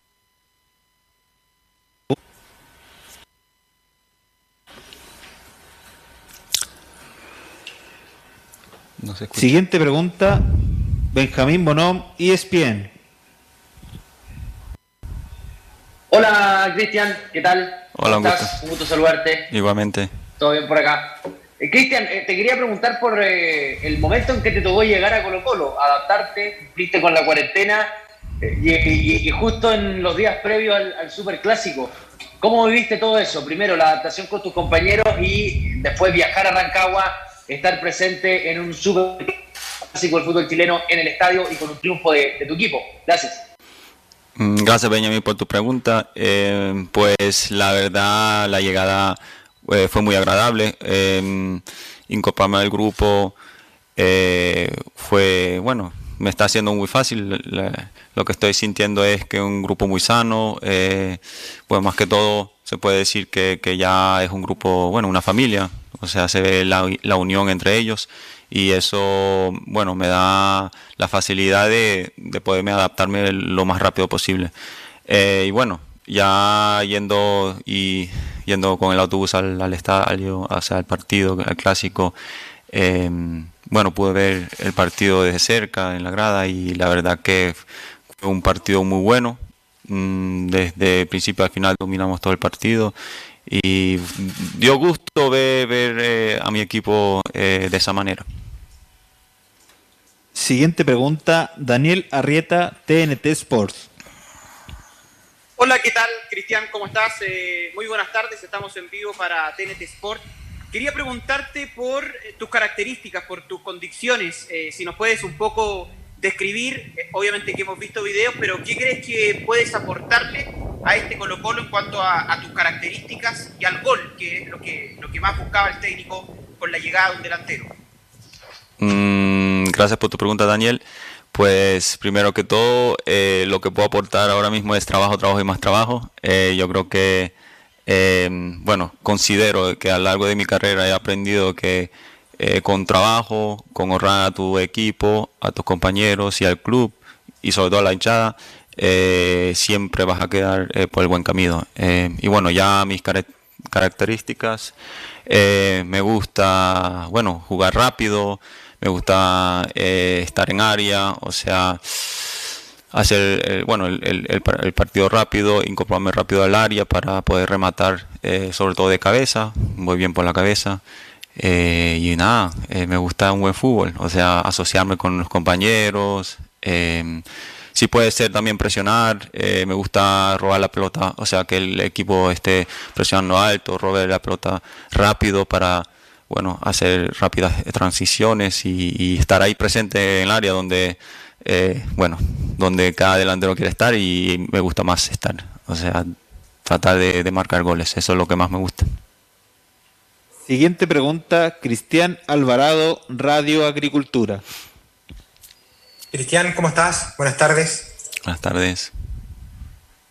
No se escucha. Siguiente pregunta, Benjamín Bonom, ESPN. Hola Cristian, ¿qué tal? Hola, un ¿Cómo estás? Un gusto saludarte. Igualmente. ¿Todo bien por acá? Eh, Cristian, eh, te quería preguntar por eh, el momento en que te tocó llegar a Colo Colo, adaptarte, cumpliste con la cuarentena eh, y, y- y justo en los días previos al, al Super Clásico. ¿Cómo viviste todo eso? Primero la adaptación con tus compañeros y después viajar a Rancagua, estar presente en un Super Clásico del fútbol chileno en el estadio y con un triunfo de, de tu equipo. Gracias. Mm, Gracias Benjamín por tu pregunta. Eh, pues la verdad la llegada eh, fue muy agradable. Eh, incorporarme al grupo eh, fue, bueno, me está haciendo muy fácil. La- lo que estoy sintiendo es que es un grupo muy sano. eh, pues más que todo se puede decir que, que ya es un grupo, bueno, una familia. O sea, se ve la, la unión entre ellos y eso, bueno, me da la facilidad de, de poderme adaptarme lo más rápido posible. Eh, y bueno, ya yendo y yendo con el autobús al, al estadio, sea, al partido, al clásico, eh, bueno, pude ver el partido desde cerca en la grada y la verdad que fue un partido muy bueno. Mm, Desde principio al final dominamos todo el partido y dio gusto ver, ver, eh, a mi equipo eh, de esa manera. Siguiente pregunta, Daniel Arrieta, TNT Sports. Hola, ¿qué tal, Cristian? ¿Cómo estás? Eh, muy buenas tardes, estamos en vivo para TNT Sport. Quería preguntarte por eh, tus características, por tus condiciones, eh, si nos puedes un poco describir, eh, obviamente que hemos visto videos, pero ¿qué crees que puedes aportarle a este Colo Colo en cuanto a, tus características y al gol, que es lo que, lo que más buscaba el técnico con la llegada de un delantero? Mm, gracias por tu pregunta, Daniel. Pues primero que todo, eh, lo que puedo aportar ahora mismo es trabajo, trabajo y más trabajo. Eh, yo creo que, bueno, considero que a lo largo de mi carrera he aprendido que eh, con trabajo, con honrar a tu equipo, a tus compañeros y al club, y sobre todo a la hinchada, eh, siempre vas a quedar eh, por el buen camino. Y bueno, ya mis cara- características, me gusta, bueno, jugar rápido, me gusta estar en área, o sea, hacer el, bueno el, el- el par- el partido rápido, incorporarme rápido al área para poder rematar, sobre todo de cabeza, muy bien por la cabeza. Eh, y nada, eh, me gusta un buen fútbol, o sea, asociarme con los compañeros. Eh, sí puede ser también presionar, eh, me gusta robar la pelota, o sea, que el equipo esté presionando alto, robe la pelota rápido para, bueno, hacer rápidas transiciones y, estar ahí presente en el área donde, eh, bueno, donde cada delantero quiere estar y me gusta más estar, o sea, tratar de marcar goles, eso es lo que más me gusta. Siguiente pregunta, Cristian Alvarado, Radio Agricultura. Cristian, ¿cómo estás? Buenas tardes. Buenas tardes.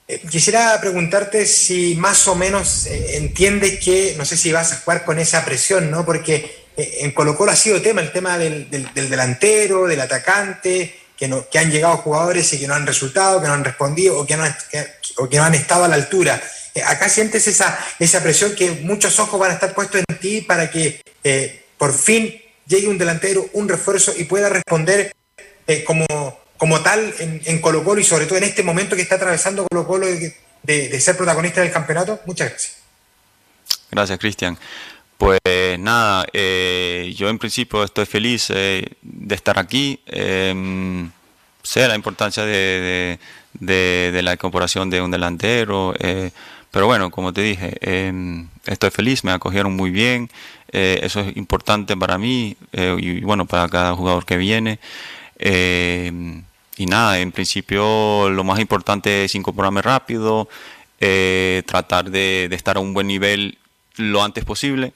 Eh, Quisiera preguntarte si más o menos eh, entiendes que, no sé si vas a jugar con esa presión, ¿no? Porque eh, en Colo Colo ha sido tema, el tema del, del- del delantero, del atacante, que, no, que han llegado jugadores y que no han resultado, que no han respondido o que no, que- o que no han estado a la altura. Eh, acá sientes esa, esa presión que muchos ojos van a estar puestos en ti para que eh, por fin llegue un delantero, un refuerzo y pueda responder eh, como, como tal en, Colo Colo y sobre todo en este momento que está atravesando Colo Colo de, de- ser protagonista del campeonato? Muchas gracias. Gracias, Cristian. Pues nada, yo en principio estoy feliz de estar aquí. eh, sé la importancia de, de- la incorporación de un delantero, pero bueno, como te dije, eh, estoy feliz, me acogieron muy bien, eh, eso es importante para mí eh, y bueno, para cada jugador que viene. Eh, y nada, en principio lo más importante es incorporarme rápido, eh, tratar de, estar a un buen nivel lo antes posible,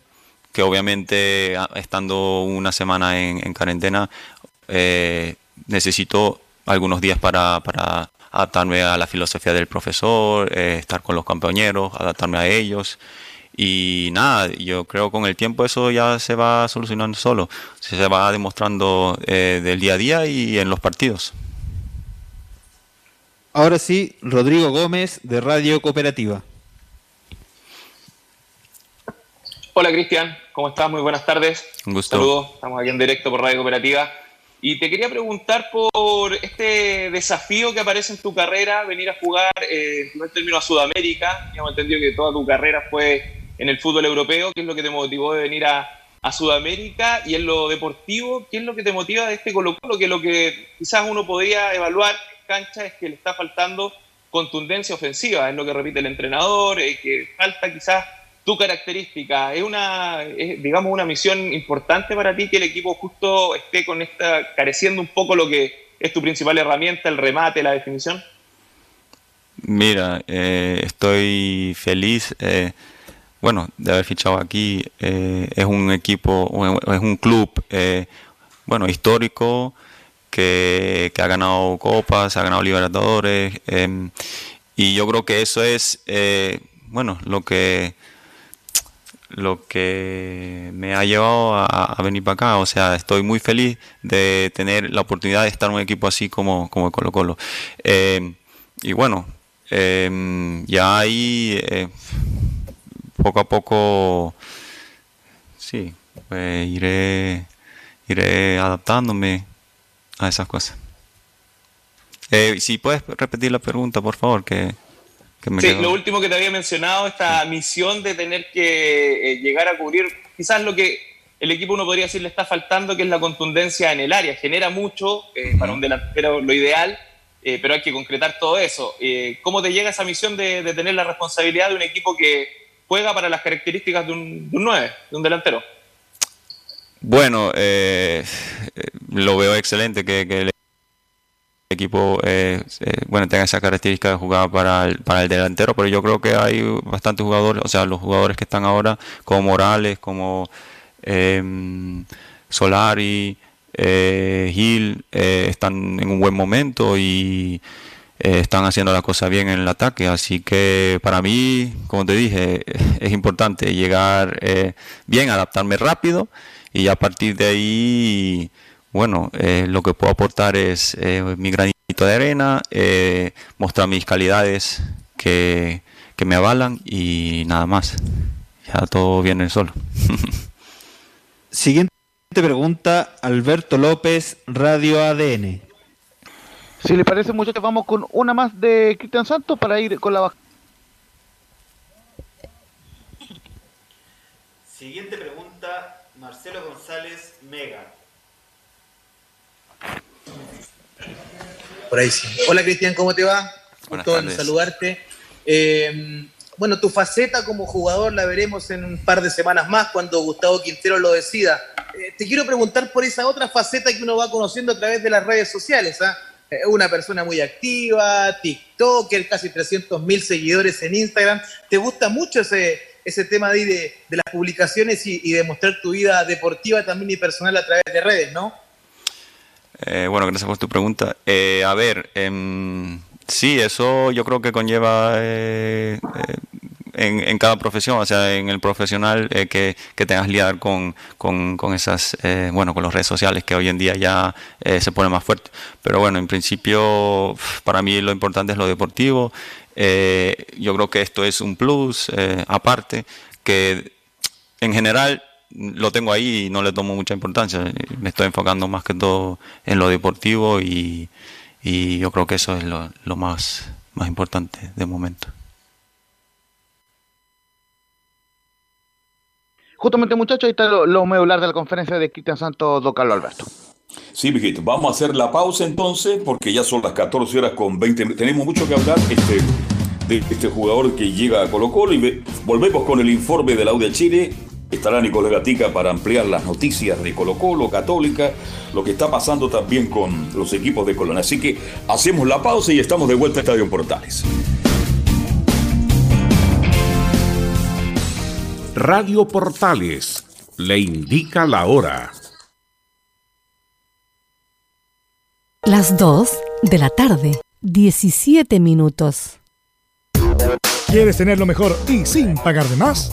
que obviamente estando una semana en, en cuarentena eh, necesito algunos días para adaptarme a la filosofía del profesor, eh, estar con los compañeros, adaptarme a ellos. Y nada, yo creo con el tiempo eso ya se va solucionando solo, se va demostrando eh, del día a día y en los partidos. Ahora sí, Rodrigo Gómez, de Radio Cooperativa. Hola Cristian, ¿cómo estás? Muy buenas tardes. Un gusto. Saludos, estamos aquí en directo por Radio Cooperativa. Y te quería preguntar por este desafío que aparece en tu carrera, venir a jugar eh, en primer término a Sudamérica. Ya hemos entendido que toda tu carrera fue en el fútbol europeo. ¿Qué es lo que te motivó de venir a, a Sudamérica? Y en lo deportivo, ¿qué es lo que te motiva de este Colo Colo? Que lo que quizás uno podría evaluar en cancha es que le está faltando contundencia ofensiva, es lo que repite el entrenador, eh, que falta quizás tu característica. Es una, digamos, una misión importante para ti que el equipo justo esté con esta, careciendo un poco lo que es tu principal herramienta, el remate, la definición. Mira, eh, estoy feliz, eh, bueno, de haber fichado aquí. eh, es un equipo, es un club, bueno, histórico que, que ha ganado copas, ha ganado Libertadores, em, y yo creo que eso es, bueno, lo que lo que me ha llevado a, a venir para acá. O sea, estoy muy feliz de tener la oportunidad de estar en un equipo así como, como el Colo Colo. Eh, y bueno, eh, ya ahí eh, poco a poco, sí, pues iré, iré adaptándome a esas cosas. Eh, si puedes repetir la pregunta, por favor, que me Sí, quedó- lo último que te había mencionado, esta misión de tener que eh, llegar a cubrir quizás lo que el equipo uno podría decir le está faltando, que es la contundencia en el área. Genera mucho eh, para un delantero lo ideal, eh, pero hay que concretar todo eso. ¿Cómo te llega esa misión de, de tener la responsabilidad de un equipo que juega para las características de un, de un 9, de un delantero? Bueno, lo veo excelente que, que el equipo eh, eh, bueno tenga esa característica de jugar para el, para el delantero, pero yo creo que hay bastantes jugadores, o sea, los jugadores que están ahora, como Morales, como em, Solari, eh, Gil, están en un buen momento y están haciendo las cosas bien en el ataque, así que para mí, como te dije, <laughs> es importante llegar bien, adaptarme rápido y a partir de ahí, bueno, eh, lo que puedo aportar es eh, mi granito de arena, eh, mostrar mis calidades que, que me avalan y nada más. Ya todo viene solo. <laughs> Siguiente pregunta, Alberto López, Radio ADN. Si les parece, muchachos, vamos con una más de Cristian Santos para ir con la baja. Siguiente pregunta, Marcelo González Mega. Por ahí sí. Hola Cristian, ¿cómo te va? Buenas Gusto en saludarte. Eh, bueno, tu faceta como jugador la veremos en un par de semanas más cuando Gustavo Quintero lo decida. Eh, te quiero preguntar por esa otra faceta que uno va conociendo a través de las redes sociales. ¿ah? Eh, Una persona muy activa, TikToker, casi 300 mil seguidores en Instagram. ¿Te gusta mucho ese, ese tema de, de las publicaciones y, y de mostrar tu vida deportiva también y personal a través de redes, no? Eh, bueno, gracias por tu pregunta. Eh, a ver, em, sí, eso yo creo que conlleva eh, eh, en, en cada profesión, o sea, en el profesional eh, que, que tengas lidiar con, con, con esas, eh, bueno, con las redes sociales que hoy en día ya eh, se pone más fuerte. Pero bueno, en principio, para mí lo importante es lo deportivo. Eh, yo creo que esto es un plus eh, aparte que en general lo tengo ahí y no le tomo mucha importancia. Me estoy enfocando más que todo en lo deportivo y, y yo creo que eso es lo, lo más, más importante de momento. Justamente, muchachos, ahí está lo, lo medular de la conferencia de Cristian Santos, don Carlos Alberto. Sí, mijito, vamos a hacer la pausa entonces, porque ya son las 14 horas con 20 minutos. Tenemos mucho que hablar este, de este jugador que llega a Colo Colo y ve- volvemos con el informe de la UDA Chile. Estará Nicolás Gatica para ampliar las noticias de Colo Colo, Católica, lo que está pasando también con los equipos de Colón. Así que hacemos la pausa y estamos de vuelta a Estadio Portales. Radio Portales le indica la hora. Las 2 de la tarde, 17 minutos. ¿Quieres tener lo mejor y sin pagar de más?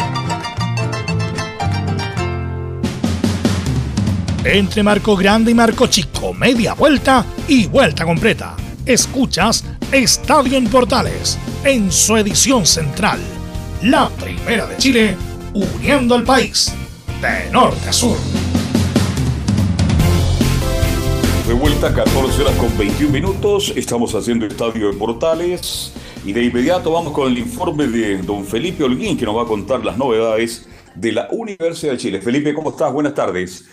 Entre marco grande y marco chico, media vuelta y vuelta completa. Escuchas Estadio en Portales en su edición central. La primera de Chile, uniendo al país de norte a sur. De vuelta, 14 horas con 21 minutos. Estamos haciendo Estadio de Portales. Y de inmediato vamos con el informe de don Felipe Holguín, que nos va a contar las novedades de la Universidad de Chile. Felipe, ¿cómo estás? Buenas tardes.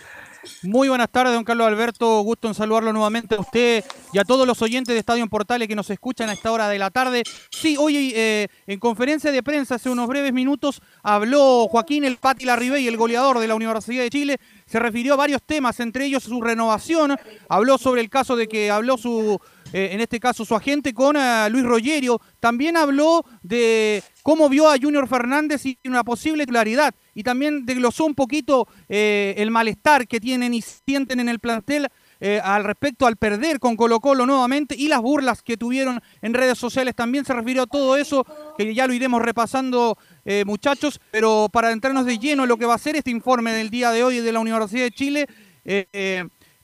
Muy buenas tardes, don Carlos Alberto. Gusto en saludarlo nuevamente a usted y a todos los oyentes de Estadio en Portales que nos escuchan a esta hora de la tarde. Sí, hoy eh, en conferencia de prensa hace unos breves minutos habló Joaquín El Pati Larribey, el goleador de la Universidad de Chile. Se refirió a varios temas, entre ellos su renovación. Habló sobre el caso de que habló su eh, en este caso su agente, con eh, Luis Rogerio. También habló de cómo vio a Junior Fernández y una posible claridad. Y también desglosó un poquito eh, el malestar que tienen y sienten en el plantel al respecto al perder con Colo Colo nuevamente y las burlas que tuvieron en redes sociales. También se refirió a todo eso, que ya lo iremos repasando muchachos, pero para entrarnos de lleno en lo que va a ser este informe del día de hoy de la Universidad de Chile,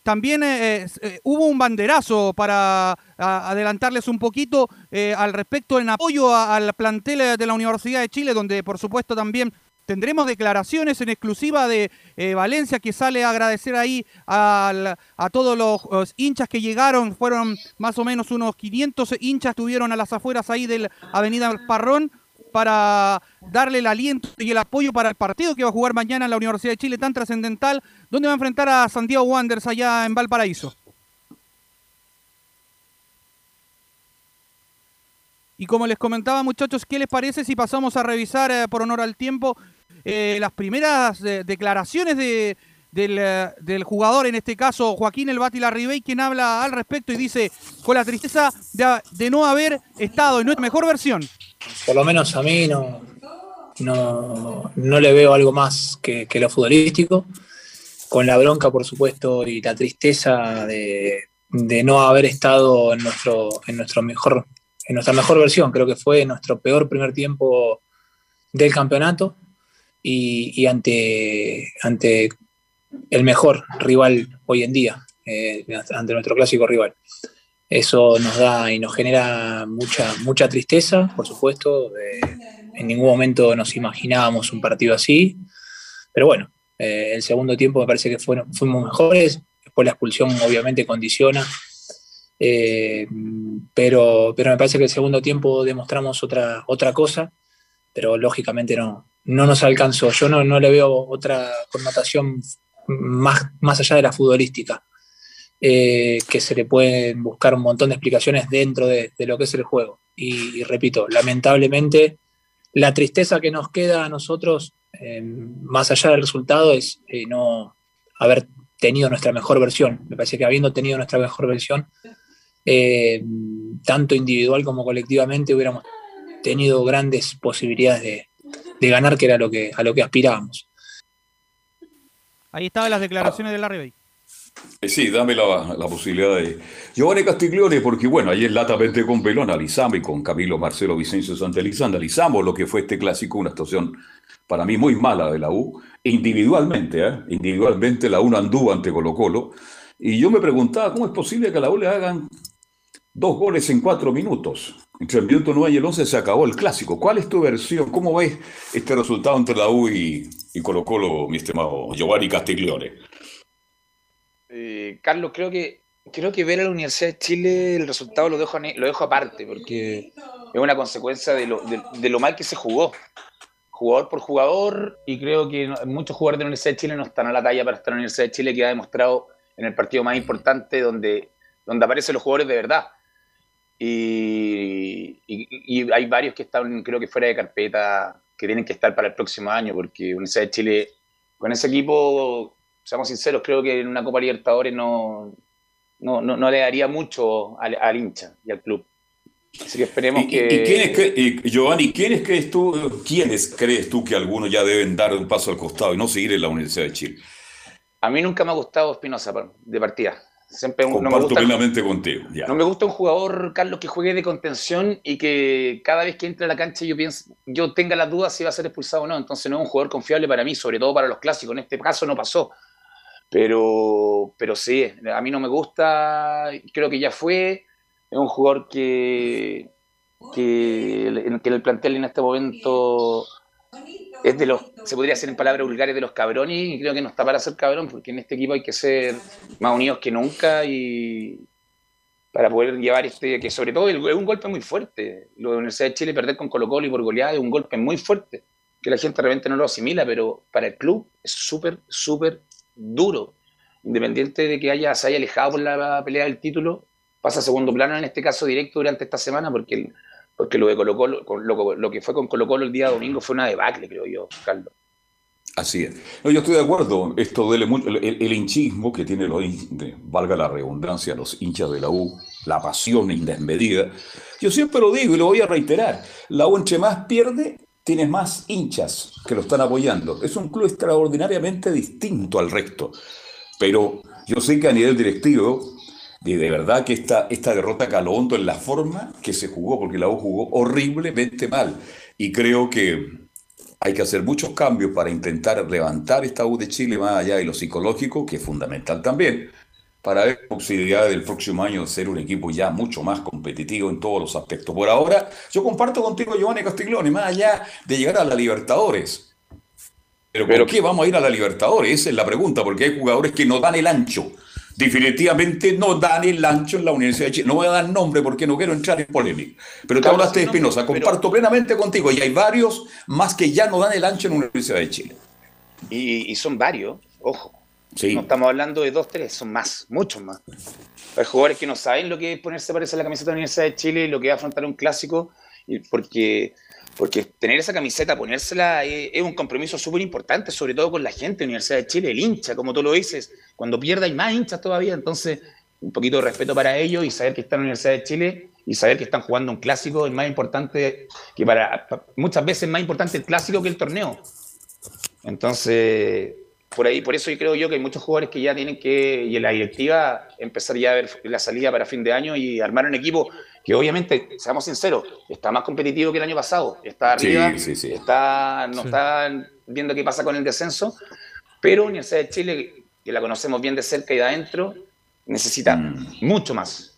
también eh, eh, hubo un banderazo para adelantarles un poquito eh, al respecto en apoyo al plantel de la Universidad de Chile, donde por supuesto también tendremos declaraciones en exclusiva de Valencia que sale a agradecer ahí a todos los, hinchas que llegaron, fueron más o menos unos 500 hinchas, estuvieron a las afueras ahí de Avenida Parrón para darle el aliento y el apoyo para el partido que va a jugar mañana en la Universidad de Chile tan trascendental, donde va a enfrentar a Santiago Wanderers allá en Valparaíso. Y como les comentaba muchachos, ¿qué les parece si pasamos a revisar eh, por honor al tiempo eh, las primeras eh, declaraciones de, del, jugador, en este caso Joaquín El Bati Larribey, quien habla al respecto y dice, con la tristeza de, de no haber estado en nuestra mejor versión, por lo menos a mí no, no, le veo algo más que, lo futbolístico, con la bronca por supuesto y la tristeza de, no haber estado en nuestro, en nuestro mejor, en nuestra mejor versión, creo que fue nuestro peor primer tiempo del campeonato y, ante, ante el mejor rival hoy en día, eh, ante nuestro clásico rival. Eso nos da y nos genera mucha, mucha tristeza, por supuesto. en ningún momento nos imaginábamos un partido así. Pero bueno, eh, el segundo tiempo me parece que fueron, fuimos mejores. Después la expulsión obviamente condiciona. Eh, pero, pero me parece que el segundo tiempo demostramos otra, otra cosa, pero lógicamente no, no nos alcanzó. Yo no, no le veo otra connotación más, más allá de la futbolística. Eh, que se le pueden buscar un montón de explicaciones dentro de, lo que es el juego. Y, repito, lamentablemente, la tristeza que nos queda a nosotros, eh, más allá del resultado, es eh, no haber tenido nuestra mejor versión. Me parece que habiendo tenido nuestra mejor versión, tanto individual como colectivamente, hubiéramos tenido grandes posibilidades de, ganar, que era lo que, a lo que aspirábamos. Ahí estaban las declaraciones de Larry Bay. Eh, sí, dame la, posibilidad de. Giovanni Castiglione, porque bueno, ayer latamente con Pelo analizamos y con Camilo Marcelo Vicencio Santeliza analizamos lo que fue este clásico, una situación para mí muy mala de la U, individualmente, ¿eh? individualmente la U no anduvo ante Colo Colo, y yo me preguntaba cómo es posible que a la U le hagan dos goles en cuatro minutos. Entre el minuto 9 y el 11 se acabó el clásico. ¿Cuál es tu versión? ¿Cómo ves este resultado entre la U y, y Colo Colo, mi estimado Giovanni Castiglione? Eh, Carlos, creo que creo que ver a la Universidad de Chile el resultado lo dejo, lo dejo aparte, porque es una consecuencia de lo, de, lo mal que se jugó, jugador por jugador, y creo que muchos jugadores de la Universidad de Chile no están a la talla para estar en la Universidad de Chile, que ha demostrado en el partido más importante donde, donde aparecen los jugadores de verdad. Y, y, hay varios que están, creo que fuera de carpeta, que tienen que estar para el próximo año, porque la Universidad de Chile, con ese equipo, seamos sinceros, creo que en una Copa Libertadores no, no, no, le daría mucho al, hincha y al club. Así que esperemos que... ¿Y Giovanni, ¿quiénes crees tú, quiénes crees tú que algunos ya deben dar un paso al costado y no seguir en la Universidad de Chile? A mí nunca me ha gustado Espinosa de partida. Siempre no me gusta, plenamente contigo. No me gusta un jugador, Carlos, que juegue de contención y que cada vez que entre a la cancha yo pienso, yo tenga las dudas si va a ser expulsado o no. Entonces no es un jugador confiable para mí, sobre todo para los clásicos. En este caso no pasó. Pero, pero sí, a mí no me gusta, creo que ya fue, es un jugador que, que, en el plantel en este momento es de los, se podría decir en palabras vulgares, de los cabrones, y creo que no está para ser cabrón, porque en este equipo hay que ser más unidos que nunca y, para poder llevar este, que sobre todo es un golpe muy fuerte. Lo de la Universidad de Chile perder con Colo Colo y por goleada es un golpe muy fuerte, que la gente realmente no lo asimila, pero para el club es súper, súper duro. Independiente de que haya, se haya alejado por la pelea del título, pasa a segundo plano en este caso directo durante esta semana, porque, porque lo, de Colo -Colo, lo, que fue con Colo Colo el día domingo fue una debacle, creo yo, Carlos. Así es. No, yo estoy de acuerdo. Esto mucho. El, el, hinchismo que tiene, los, valga la redundancia, los hinchas de la U, la pasión indesmedida. Yo siempre lo digo y lo voy a reiterar. La U, entre más pierde, tienes más hinchas que lo están apoyando. Es un club extraordinariamente distinto al resto. Pero yo sé que a nivel directivo, de, de verdad que esta, esta derrota hondo en la forma que se jugó, porque la U jugó horriblemente mal. Y creo que hay que hacer muchos cambios para intentar levantar esta U de Chile más allá de lo psicológico, que es fundamental también, para ver posibilidades del próximo año de ser un equipo ya mucho más competitivo en todos los aspectos. Por ahora, yo comparto contigo, Giovanni Castiglione, más allá de llegar a la Libertadores. Pero ¿por qué vamos a ir a la Libertadores? Esa es la pregunta, porque hay jugadores que no dan el ancho definitivamente no dan el ancho en la Universidad de Chile. No voy a dar nombre porque no quiero entrar en polémica. Pero te hablaste de Espinosa, comparto plenamente contigo. Y hay varios más que ya no dan el ancho en la Universidad de Chile. Y, y son varios, ojo. No estamos hablando de dos, tres, son más, muchos más. Hay jugadores que no saben lo que es ponerse parece la camiseta de la Universidad de Chile y lo que es afrontar un clásico, porque porque tener esa camiseta, ponérsela, es, un compromiso súper importante, sobre todo con la gente de la Universidad de Chile, el hincha, como tú lo dices. Cuando pierda hay más hinchas todavía, entonces un poquito de respeto para ellos y saber que están en la Universidad de Chile y saber que están jugando un clásico es más importante, que para, muchas veces es más importante el clásico que el torneo. Entonces, por ahí, por eso yo creo yo que hay muchos jugadores que ya tienen que, y en la directiva, empezar ya a ver la salida para fin de año y armar un equipo que obviamente, seamos sinceros, está más competitivo que el año pasado. Está arriba, Está, no está viendo qué pasa con el descenso, pero Universidad de Chile, que la conocemos bien de cerca y de adentro, necesita Mm. mucho más.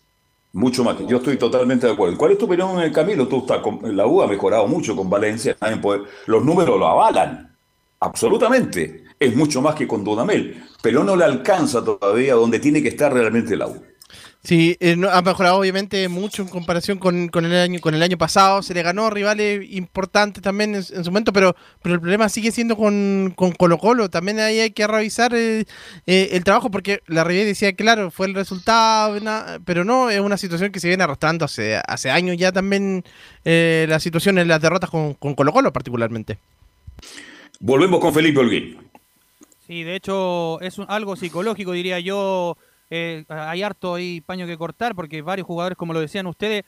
Mucho más. Yo estoy totalmente de acuerdo. ¿Cuál es tu opinión, Camilo? Tú estás con, la U ha mejorado mucho con Valencia. los números lo avalan. Absolutamente. Es mucho más que con Dudamel. Pero no le alcanza todavía donde tiene que estar realmente la U. Sí, eh, no- ha mejorado obviamente mucho en comparación con, con el año con el año pasado. Se le ganó a rivales importantes también en, en su momento, pero, pero el problema sigue siendo con, con Colo Colo. También ahí hay que revisar eh, eh, el trabajo, porque la Riviera decía, claro, fue el resultado, na- pero no, es una situación que se viene arrastrando hace, hace años ya también eh, la situación en las derrotas con, con Colo Colo particularmente. Volvemos con Felipe Holguín. Sí, de hecho es un- algo psicológico, diría yo. Eh, hay harto ahí paño que cortar porque varios jugadores, como lo decían ustedes,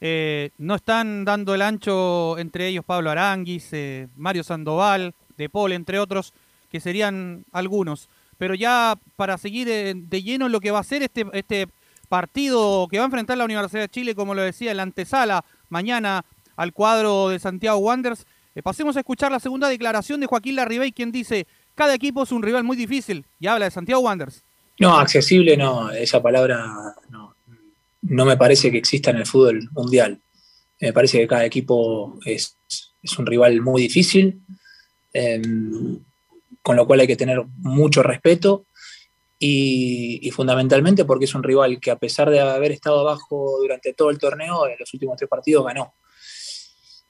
eh, no están dando el ancho, entre ellos Pablo Aranguis, eh, Mario Sandoval, De Paul, entre otros, que serían algunos. Pero ya para seguir de lleno en lo que va a ser este, este partido que va a enfrentar la Universidad de Chile, como lo decía, en la antesala mañana al cuadro de Santiago Wanderers, pasemos a escuchar la segunda declaración de Joaquín Larribey, quien dice, cada equipo es un rival muy difícil, y habla de Santiago Wanderers. No, accesible no, esa palabra no, me parece que exista en el fútbol mundial. Me parece que cada equipo es, es un rival muy difícil, eh, con lo cual hay que tener mucho respeto y fundamentalmente porque es un rival que a pesar de haber estado abajo durante todo el torneo, en los últimos tres partidos ganó.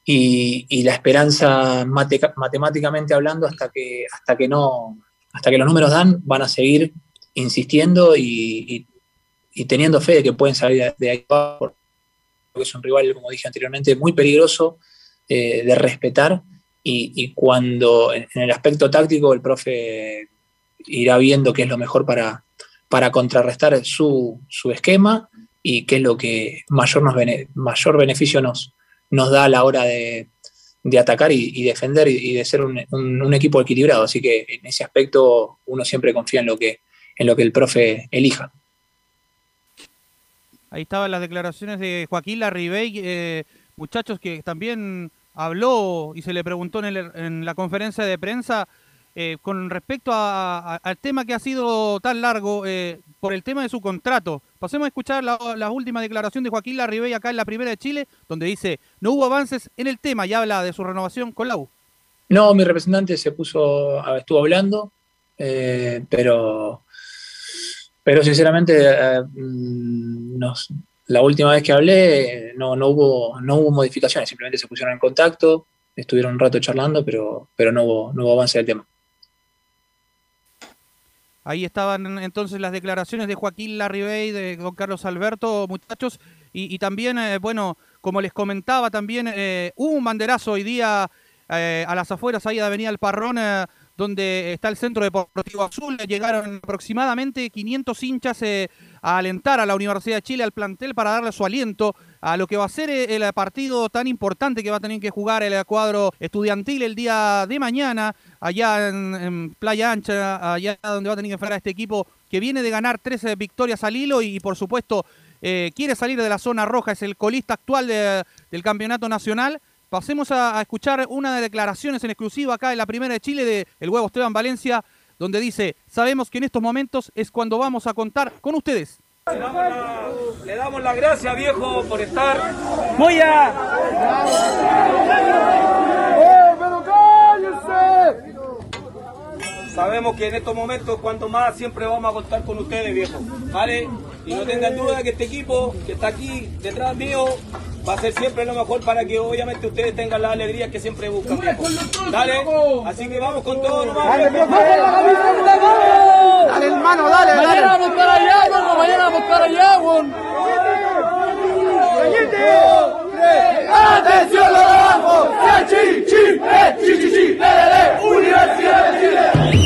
Y, la esperanza mate- matemáticamente hablando, hasta que, hasta, que no, hasta que los números dan, van a seguir insistiendo y, y- teniendo fe de que pueden salir de- ahí. Porque es un rival, como dije anteriormente, muy peligroso eh, de respetar y, cuando en el aspecto táctico el profe irá viendo qué es lo mejor para, para contrarrestar su, su esquema y qué es lo que mayor, nos mayor beneficio nos, nos da a la hora de, atacar y, defender y, de ser un, equipo equilibrado. Así que en ese aspecto uno siempre confía en lo que, en lo que el profe elija. Ahí estaban las declaraciones de Joaquín Larribey, eh, muchachos que también habló y se le preguntó en la conferencia de prensa eh, con respecto a- al tema que ha sido tan largo eh, por el tema de su contrato. Pasemos a escuchar la, última declaración de Joaquín Larribey acá en la Primera de Chile, donde dice, no hubo avances en el tema y habla de su renovación con la U. No, mi representante se puso, estuvo hablando, eh, pero, pero sinceramente eh, mm, la última vez que hablé no, no, hubo, no hubo modificaciones, simplemente se pusieron en contacto, estuvieron un rato charlando, pero, pero no, hubo, no hubo avance del tema. Ahí estaban entonces las declaraciones de Joaquín Larribey, de don Carlos Alberto, muchachos, y, también, eh, bueno, como les comentaba, también eh, hubo un banderazo hoy día eh, a las afueras ahí de Avenida El Parrón, donde está el Centro Deportivo Azul. Llegaron aproximadamente 500 hinchas a alentar a la Universidad de Chile, al plantel, para darle su aliento a lo que va a ser el partido tan importante que va a tener que jugar el cuadro estudiantil el día de mañana, allá en, Playa Ancha, allá donde va a tener que enfrentar este equipo que viene de ganar 13 victorias al hilo y, por supuesto eh, quiere salir de la zona roja, es el colista actual del campeonato nacional. Pasemos a, escuchar una de declaraciones en exclusiva acá en la primera de Chile de el huevo Esteban Valencia, donde dice, sabemos que en estos momentos es cuando vamos a contar con ustedes. Le damos las gracias, viejo, por estar. ¡Muy a! ¡Eh, pero cállese! Sabemos que en estos momentos, cuanto más, siempre vamos a contar con ustedes, viejo. ¿Vale? Y no tengan duda que este equipo que está aquí detrás mío va a ser siempre lo mejor para que obviamente ustedes tengan la alegría que siempre buscan. Viejo. Dale, así que vamos con todo Dale, dale hermano, dale, dale. Mañana vamos para allá, loco, mañana vamos para allá, weón. ¡Atención, lo abajo! ¡Chi, chi, eh, chi, chi, chi, Universidad de Chile!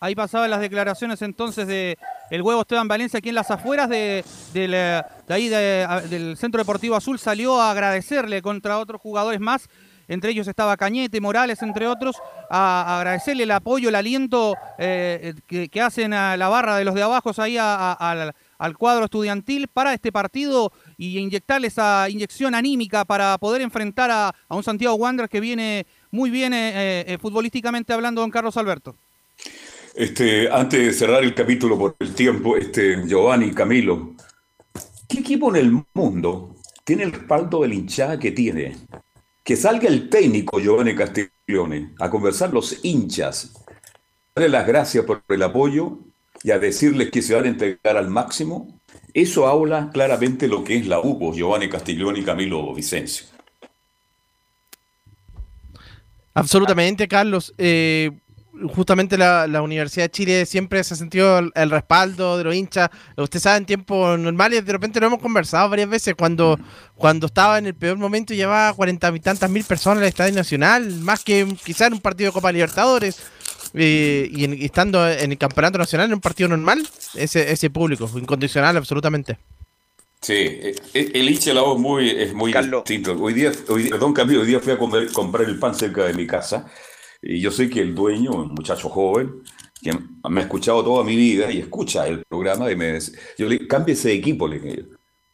Ahí pasaban las declaraciones entonces de el huevo Esteban Valencia aquí en las afueras de, de ahí del Centro Deportivo Azul. Salió a agradecerle contra otros jugadores más, entre ellos estaba Cañete, Morales, entre otros, a, agradecerle el apoyo, el aliento eh, que, hacen a la barra de los de abajo ahí al, al cuadro estudiantil para este partido y inyectarle esa inyección anímica para poder enfrentar a, un Santiago Wanderers que viene muy bien eh, eh, futbolísticamente hablando, don Carlos Alberto. Este, antes de cerrar el capítulo por el tiempo, este, Giovanni Camilo, ¿qué equipo en el mundo tiene el respaldo del hinchada que tiene? Que salga el técnico Giovanni Castiglione a conversar los hinchas, darle las gracias por el apoyo y a decirles que se van a entregar al máximo. Eso habla claramente lo que es la UPO, Giovanni Castiglione y Camilo Vicencio. Absolutamente, Carlos. Eh, justamente la, Universidad de Chile siempre se ha sentido el, respaldo de los hinchas. Usted sabe, en tiempos normales, de repente lo hemos conversado varias veces, cuando, cuando estaba en el peor momento llevaba cuarenta y tantas mil personas al Estadio Nacional, más que quizás en un partido de Copa Libertadores. Eh, y, estando en el Campeonato Nacional, en un partido normal, ese, ese público, incondicional absolutamente. Sí, eh, eh, el hincha la voz muy, es muy distinto. Hoy día, hoy, perdón Camilo, hoy día fui a comprar el pan cerca de mi casa y yo sé que el dueño, un muchacho joven, que me ha escuchado toda mi vida y escucha el programa, y me dice, yo le cámbiese de equipo. Le dije,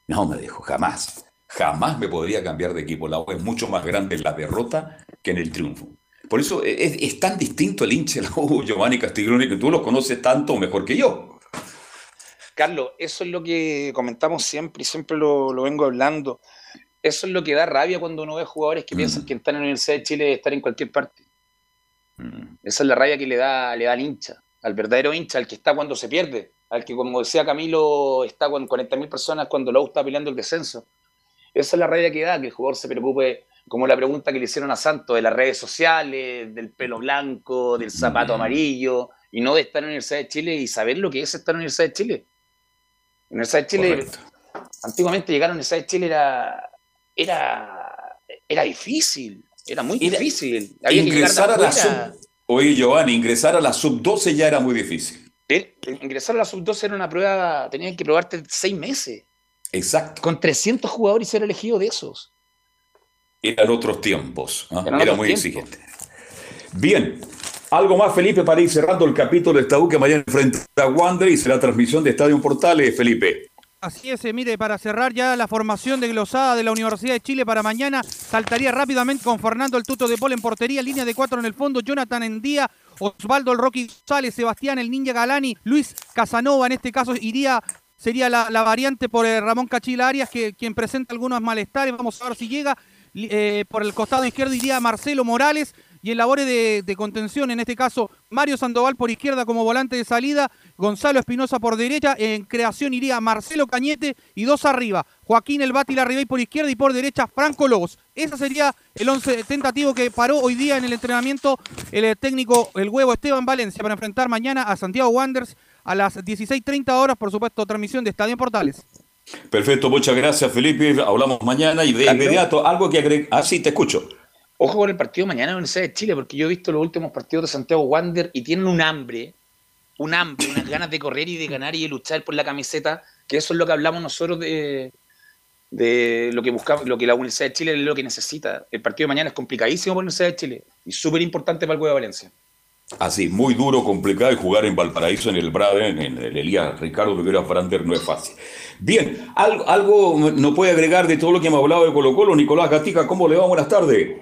no, me dijo, jamás, jamás me podría cambiar de equipo. La U es mucho más grande en la derrota que en el triunfo. Por eso es, tan distinto el hincha de la U, Giovanni Castiglione, que tú lo conoces tanto mejor que yo. Carlos, eso es lo que comentamos siempre y siempre lo, lo vengo hablando. Eso es lo que da rabia cuando uno ve jugadores que piensan que están en la Universidad de Chile estar en cualquier parte. Mm. Esa es la raya que le da, le da al hincha, al verdadero hincha, al que está cuando se pierde, al que, como decía Camilo, está con 40.000 personas cuando lo está peleando el descenso. Esa es la raya que da, que el jugador se preocupe, como la pregunta que le hicieron a Santos, de las redes sociales, del pelo blanco, del zapato mm. amarillo, y no de estar en la Universidad de Chile y saber lo que es estar en la Universidad de Chile. En la Universidad de Chile, antiguamente llegar a la Universidad de Chile era, era, era difícil. Era muy difícil. ingresar a la sub... Oye, Giovanni, ingresar a la sub-12 ya era muy difícil. Ingresar a la sub-12 era una prueba, tenían que probarte seis meses. Exacto. Con 300 jugadores y ser elegido de esos. Eran otros tiempos. ¿ah? era muy exigente. Bien. Algo más, Felipe, para ir cerrando el capítulo de Estadio que mañana enfrenta a Wander y será transmisión de Estadio Portales, Felipe. Así es, eh, mire, para cerrar ya la formación de glosada de la Universidad de Chile para mañana, saltaría rápidamente con Fernando el Tuto de Pol en portería, línea de cuatro en el fondo, Jonathan Endía, Osvaldo el Rocky González, Sebastián el Ninja Galani, Luis Casanova, en este caso iría sería la, variante por eh, Ramón Cachila Arias, que, quien presenta algunos malestares. Vamos a ver si llega. Eh, por el costado izquierdo iría Marcelo Morales y en labores de, contención, en este caso Mario Sandoval por izquierda como volante de salida, Gonzalo Espinosa por derecha, en creación iría Marcelo Cañete y dos arriba, Joaquín El Bati Larribey por izquierda y por derecha Franco Lobos. Ese sería el once tentativo que paró hoy día en el entrenamiento el eh, técnico, el huevo Esteban Valencia, para enfrentar mañana a Santiago Wanderers a las 16.30 horas, por supuesto, transmisión de Estadio Portales. Perfecto, muchas gracias Felipe. Hablamos mañana y de inmediato algo que agregar. Ah, sí, te escucho. Ojo con el partido mañana en la Universidad de Chile, porque yo he visto los últimos partidos de Santiago Wander y tienen un hambre, un hambre, unas ganas de correr y de ganar y de luchar por la camiseta, que eso es lo que hablamos nosotros de, de lo que buscamos, lo que la Universidad de Chile es lo que necesita. El partido de mañana es complicadísimo para la Universidad de Chile y súper importante para el Huevo de Valencia. Así, muy duro, complicado y jugar en Valparaíso, en el Braden, en el Elías Ricardo Rivera Frander no es fácil. Bien, algo, algo no puede agregar de todo lo que hemos hablado de Colo Colo. Nicolás Gatica, ¿cómo le va? Buenas tardes.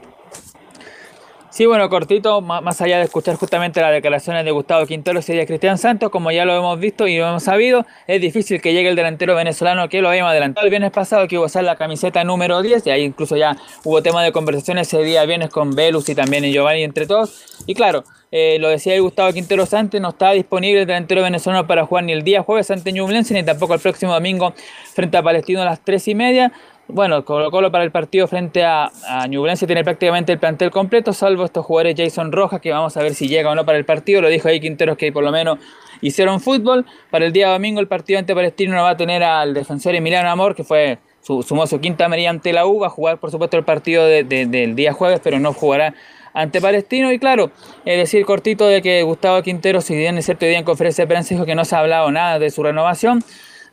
Sí, bueno, cortito, más allá de escuchar justamente las declaraciones de Gustavo Quinteros y de Cristian Santos, como ya lo hemos visto y lo hemos sabido, es difícil que llegue el delantero venezolano que lo habíamos adelantado el viernes pasado, que iba a usar la camiseta número 10, y ahí incluso ya hubo tema de conversación ese día viernes con Velus y también Giovanni entre todos. Y claro, eh, lo decía el Gustavo Quinteros antes, no está disponible el delantero venezolano para jugar ni el día jueves ante Ñublense, ni tampoco el próximo domingo frente a Palestino a las 3 y media. Bueno, Colo Colo para el partido frente a, a Ñublense tiene prácticamente el plantel completo, salvo estos jugadores Jason Rojas, que vamos a ver si llega o no para el partido. Lo dijo ahí Quinteros que por lo menos hicieron fútbol. Para el día domingo el partido ante Palestino no va a tener al defensor Emiliano Amor, que fue su, sumó su quinta amarilla ante la U, va a jugar por supuesto el partido de- de- del día jueves, pero no jugará ante Palestino. Y claro, decir cortito de que Gustavo Quinteros, si bien es cierto, día en conferencia de prensa dijo que no se ha hablado nada de su renovación,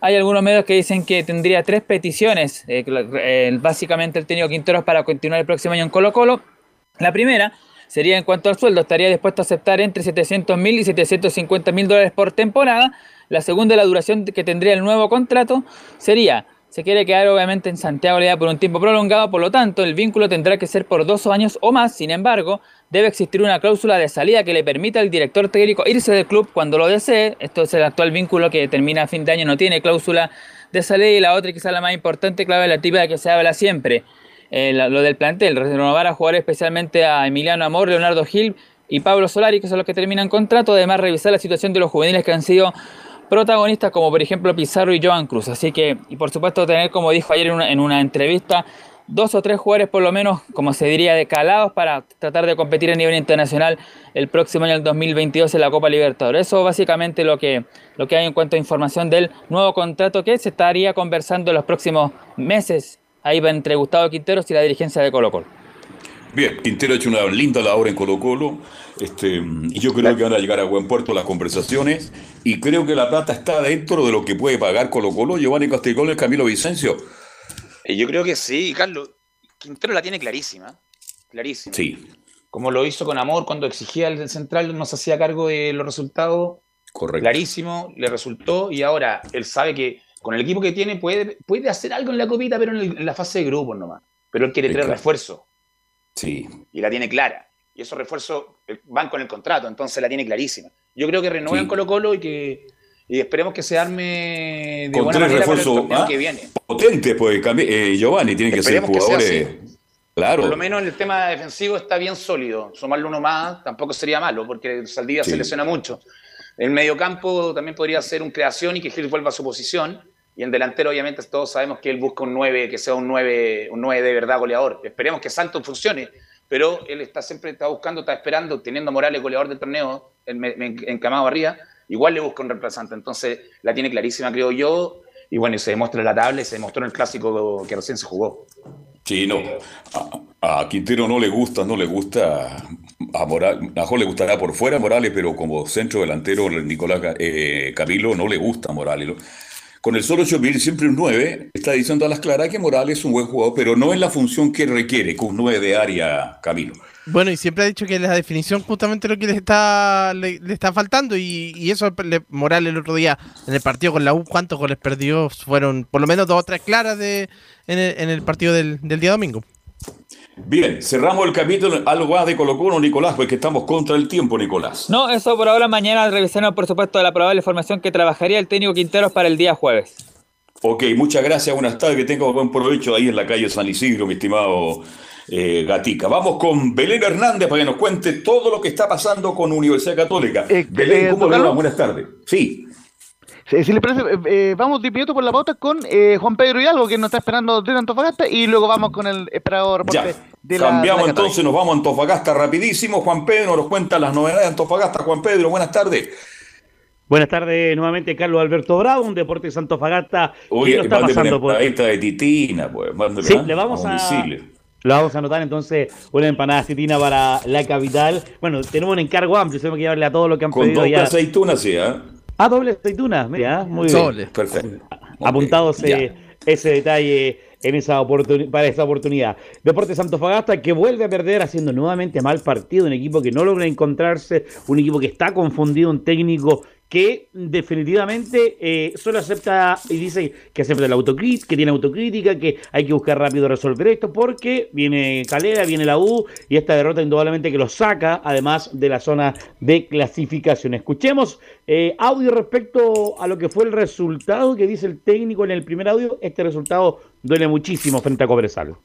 hay algunos medios que dicen que tendría tres peticiones, eh, básicamente el técnico Quinteros para continuar el próximo año en Colo Colo. La primera sería en cuanto al sueldo, estaría dispuesto a aceptar entre 700 mil y 750 mil dólares por temporada. La segunda, la duración que tendría el nuevo contrato, sería, se quiere quedar obviamente en Santiago ya por un tiempo prolongado, por lo tanto el vínculo tendrá que ser por dos años o más, sin embargo, debe existir una cláusula de salida que le permita al director técnico irse del club cuando lo desee. Esto es el actual vínculo que termina a fin de año, no tiene cláusula de salida. Y la otra y quizás la más importante, clave la típica que se habla siempre, eh, lo del plantel, renovar a jugadores especialmente a Emiliano Amor, Leonardo Gil y Pablo Solari, que son los que terminan contrato, además revisar la situación de los juveniles que han sido protagonistas como por ejemplo Pizarro y Joan Cruz. Así que, y por supuesto tener, como dijo ayer en una, en una entrevista, dos o tres jugadores por lo menos, como se diría, de calados para tratar de competir a nivel internacional el próximo año, el 2022, en la Copa Libertadores. Eso básicamente lo que, lo que hay en cuanto a información del nuevo contrato que se estaría conversando en los próximos meses ahí va entre Gustavo Quinteros y la dirigencia de Colo Colo. Bien, Quintero ha hecho una linda labor en Colo Colo. Este, y yo creo que van a llegar a buen puerto las conversaciones. Y creo que la plata está dentro de lo que puede pagar Colo Colo, Giovanni Castellón y Camilo Vicencio. Eh, Yo creo que sí, Carlos. Quintero la tiene clarísima. Clarísima. Sí, Como lo hizo con amor cuando exigía al central, no se hacía cargo de los resultados. correcto. Clarísimo, le resultó. Y ahora él sabe que con el equipo que tiene puede, puede hacer algo en la copita, pero en, el- en la fase de grupos nomás. Pero él quiere claro. refuerzos Sí. y la tiene clara. Y esos refuerzos eh, van con el contrato, entonces la tiene clarísima. Yo creo que renuevan Sí. Colo Colo y que y esperemos que se arme de Con buena tres refuerzos ¿ah? que viene. potentes, pues eh, Giovanni, tienen que ser Esperemos jugadores. Claro. Por lo menos en el tema defensivo está bien sólido. Sumarle uno más tampoco sería malo, porque Saldivia Sí. se lesiona mucho. El mediocampo también podría ser un creación y que Gil vuelva a su posición. Y en delantero, obviamente, todos sabemos que él busca un 9, que sea un 9, un 9 de verdad goleador. Esperemos que Santos funcione, pero él está siempre está buscando, está esperando, teniendo a Morales goleador del torneo, me- encamado arriba, igual le busca un reemplazante. Entonces, la tiene clarísima, creo yo. Y bueno, y se demuestra en la tabla y se demostró en el clásico que recién se jugó. Sí, no. A, a Quintero no le gusta, no le gusta. A Morales, a mejor le gustará por fuera Morales, pero como centro delantero, Nicolás eh, Camilo no le gusta Morales. Con el solo vivir siempre un 9, está diciendo a las claras que Morales es un buen jugador, pero no en la función que requiere, con un 9 de área, Camilo. Bueno, y siempre ha dicho que la definición justamente lo que le está le, le está faltando y, y eso le, Morales el otro día en el partido con la U, ¿cuántos goles perdió? Fueron por lo menos dos o tres claras de, en, el, en el partido del, del día domingo. Bien, cerramos el capítulo. Algo más de Colo Colo, Nicolás, porque estamos contra el tiempo, Nicolás. No, eso por ahora. Mañana revisaremos, por supuesto, la probable formación que trabajaría el técnico Quinteros para el día jueves. Ok, muchas gracias, buenas tardes, que tenga buen provecho ahí en la calle San Isidro, mi estimado eh, Gatica. Vamos con Belén Hernández para que nos cuente todo lo que está pasando con Universidad Católica. Belén, eh, ¿cómo don le va? Carlos? Buenas tardes. Sí. Si, si le parece, eh, eh, vamos de inmediato por la pauta con eh, Juan Pedro Hidalgo, que nos está esperando desde Antofagasta, y luego vamos con el esperado reporte Ya. de la Cambiamos de la entonces, nos vamos a Antofagasta rapidísimo. Juan Pedro nos cuenta las novedades de Antofagasta. Juan Pedro, buenas tardes. Buenas tardes nuevamente, Carlos Alberto Bravo, un Deportes Antofagasta. ¿Qué Oye, está pasando por empanadita de titina, pues. mándeme, Sí, le vamos a, le vamos a anotar entonces una empanada citina para la capital. Bueno, tenemos un encargo amplio, tenemos que llevarle a todo lo que han Con pedido doble ya. aceituna, sí, ¿ah? Ah, doble aceituna, mira, muy Doble. bien. Perfecto. Apuntado ya. ese, ese detalle en esa para esa oportunidad. Deportes Antofagasta que vuelve a perder haciendo nuevamente mal partido, un equipo que no logra encontrarse, un equipo que está confundido, un técnico que definitivamente eh, solo acepta y dice que acepta la autocrítica, que tiene autocrítica, que hay que buscar rápido resolver esto, porque viene Calera, viene la U y esta derrota indudablemente que lo saca, además de la zona de clasificación. Escuchemos eh, audio respecto a lo que fue el resultado que dice el técnico en el primer audio. Este resultado duele muchísimo frente a Cobresal.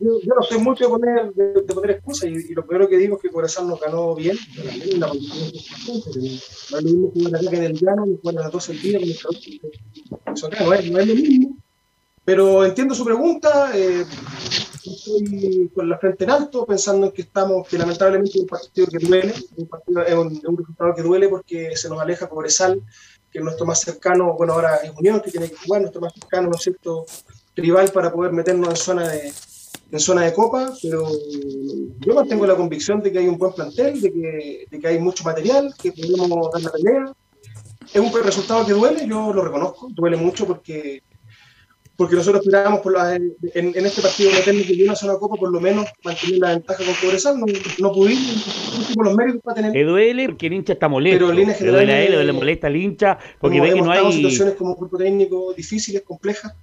Yo, no soy mucho de poner, de, poner excusas y, lo primero que digo es que Corazón nos ganó bien. pero No es lo mismo jugar acá que en el llano, ni jugar a las 12 del día con el Eso no es, lo mismo. Pero entiendo su pregunta. eh, estoy con la frente en alto, pensando en que estamos, que lamentablemente es un partido que duele, un partido, es, un, es un resultado que duele porque se nos aleja Cobresal, que es nuestro más cercano, bueno, ahora es Unión, que tiene que jugar, nuestro más cercano, ¿no es cierto?, rival para poder meternos en zona de, en zona de copa, pero yo mantengo la convicción de que hay un buen plantel, de que, de que hay mucho material, que podemos dar la pelea. Es un resultado que duele, yo lo reconozco, duele mucho porque, porque nosotros esperábamos por la- en, en este partido meternos de una sola copa, por lo menos mantener la ventaja con Cobresal, no, no pudimos, no los méritos para tener. Le duele porque el hincha está molesto. Pero le duele a él, le molesta al hincha, porque ve que no hay. situaciones como cuerpo técnico difíciles, complejas,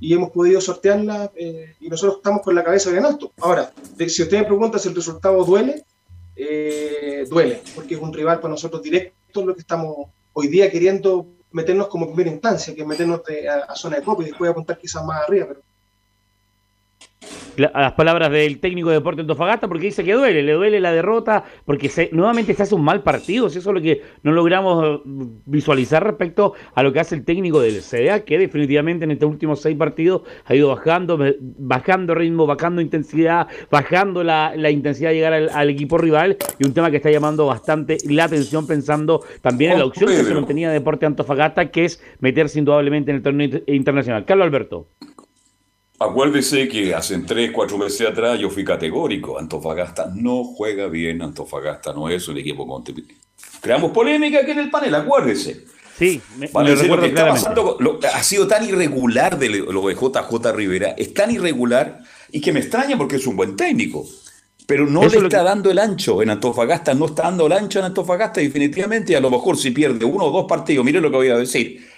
y hemos podido sortearlas, eh, y nosotros estamos con la cabeza bien alto. Ahora, si usted me pregunta si el resultado duele, eh, duele, porque es un rival para nosotros directo, lo que estamos hoy día queriendo meternos como primera instancia, que es meternos de- a, a zona de copa y después apuntar quizás más arriba, pero a las palabras del técnico de Deportes Antofagasta porque dice que duele, le duele la derrota porque se, nuevamente se hace un mal partido, si eso es lo que no logramos eh, visualizar respecto a lo que hace el técnico del CDA, que definitivamente en estos últimos seis partidos ha ido bajando, bajando ritmo, bajando intensidad, bajando la, la intensidad de llegar al, al equipo rival y un tema que está llamando bastante la atención pensando también en la opción que se mantenía Deportes Antofagasta, que es meterse indudablemente en el torneo inter- internacional. Carlos Alberto. Acuérdese que hace tres, cuatro meses atrás yo fui categórico. Antofagasta no juega bien, Antofagasta no es un equipo con... Creamos polémica aquí en el panel, acuérdese. Sí, me, Vale, me lo que está pasando, lo- ha sido tan irregular de lo de JJ Rivera, es tan irregular y que me extraña porque es un buen técnico. Pero no Eso le está que- dando el ancho en Antofagasta, no está dando el ancho en Antofagasta, definitivamente. y A lo mejor si pierde uno o dos partidos, mire lo que voy a decir.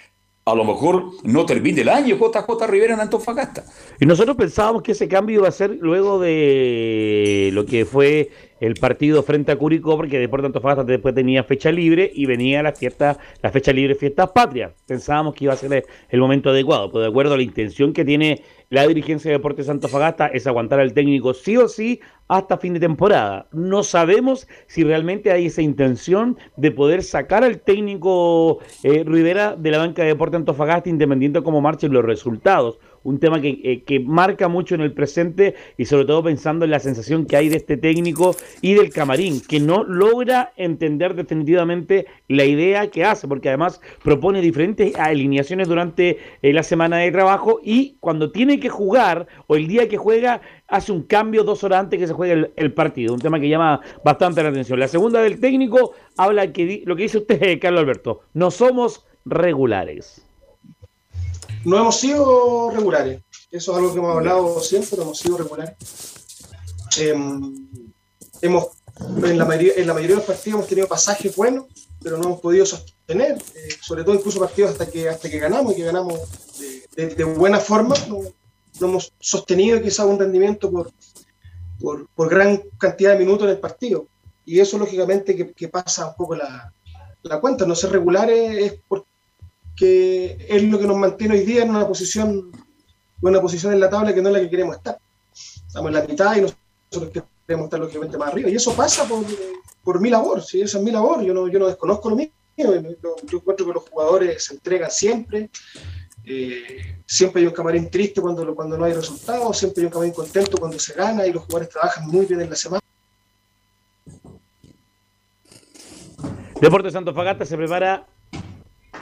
A lo mejor no termine el año JJ Rivera en Antofagasta. Y nosotros pensábamos que ese cambio iba a ser luego de lo que fue el partido frente a Curicó, porque Deportes Antofagasta después tenía fecha libre y venía la fiesta, la fecha libre Fiestas Patrias. Pensábamos que iba a ser el, momento adecuado, pero de acuerdo a la intención que tiene la dirigencia de Deportes Antofagasta es aguantar al técnico sí o sí hasta fin de temporada. No sabemos si realmente hay esa intención de poder sacar al técnico eh, Rivera de la banca de Deportes Antofagasta, independiente de cómo marchen los resultados. Un tema que, eh, que marca mucho en el presente y sobre todo pensando en la sensación que hay de este técnico y del camarín, que no logra entender definitivamente la idea que hace, porque además propone diferentes alineaciones durante eh, la semana de trabajo y cuando tiene que jugar o el día que juega hace un cambio dos horas antes que se juegue el, partido, un tema que llama bastante la atención. La segunda del técnico habla que lo que dice usted, <laughs> Carlos Alberto, no somos regulares. No hemos sido regulares. Eso es algo que hemos hablado siempre, no hemos sido regulares. Em, hemos, en, la mayoría, en la mayoría de los partidos hemos tenido pasajes buenos, pero no hemos podido sostener, eh, sobre todo incluso partidos hasta que, hasta que ganamos y que ganamos de, buena forma, no, hemos sostenido quizá un rendimiento por, por, por gran cantidad de minutos en el partido. Y eso lógicamente que, pasa un poco la, la cuenta. No ser regulares es porque es lo que nos mantiene hoy día en una posición, una posición en la tabla que no es la que queremos estar. estamos en la mitad y nosotros queremos estar lógicamente más arriba. Y eso pasa por, por mi labor, ¿sí? esa es mi labor, yo no, yo no desconozco lo mío, yo, encuentro que los jugadores se entregan siempre, eh, siempre hay un camarín triste cuando, cuando no hay resultados, siempre hay un camarín contento cuando se gana y los jugadores trabajan muy bien en la semana. Deportes Fagata se prepara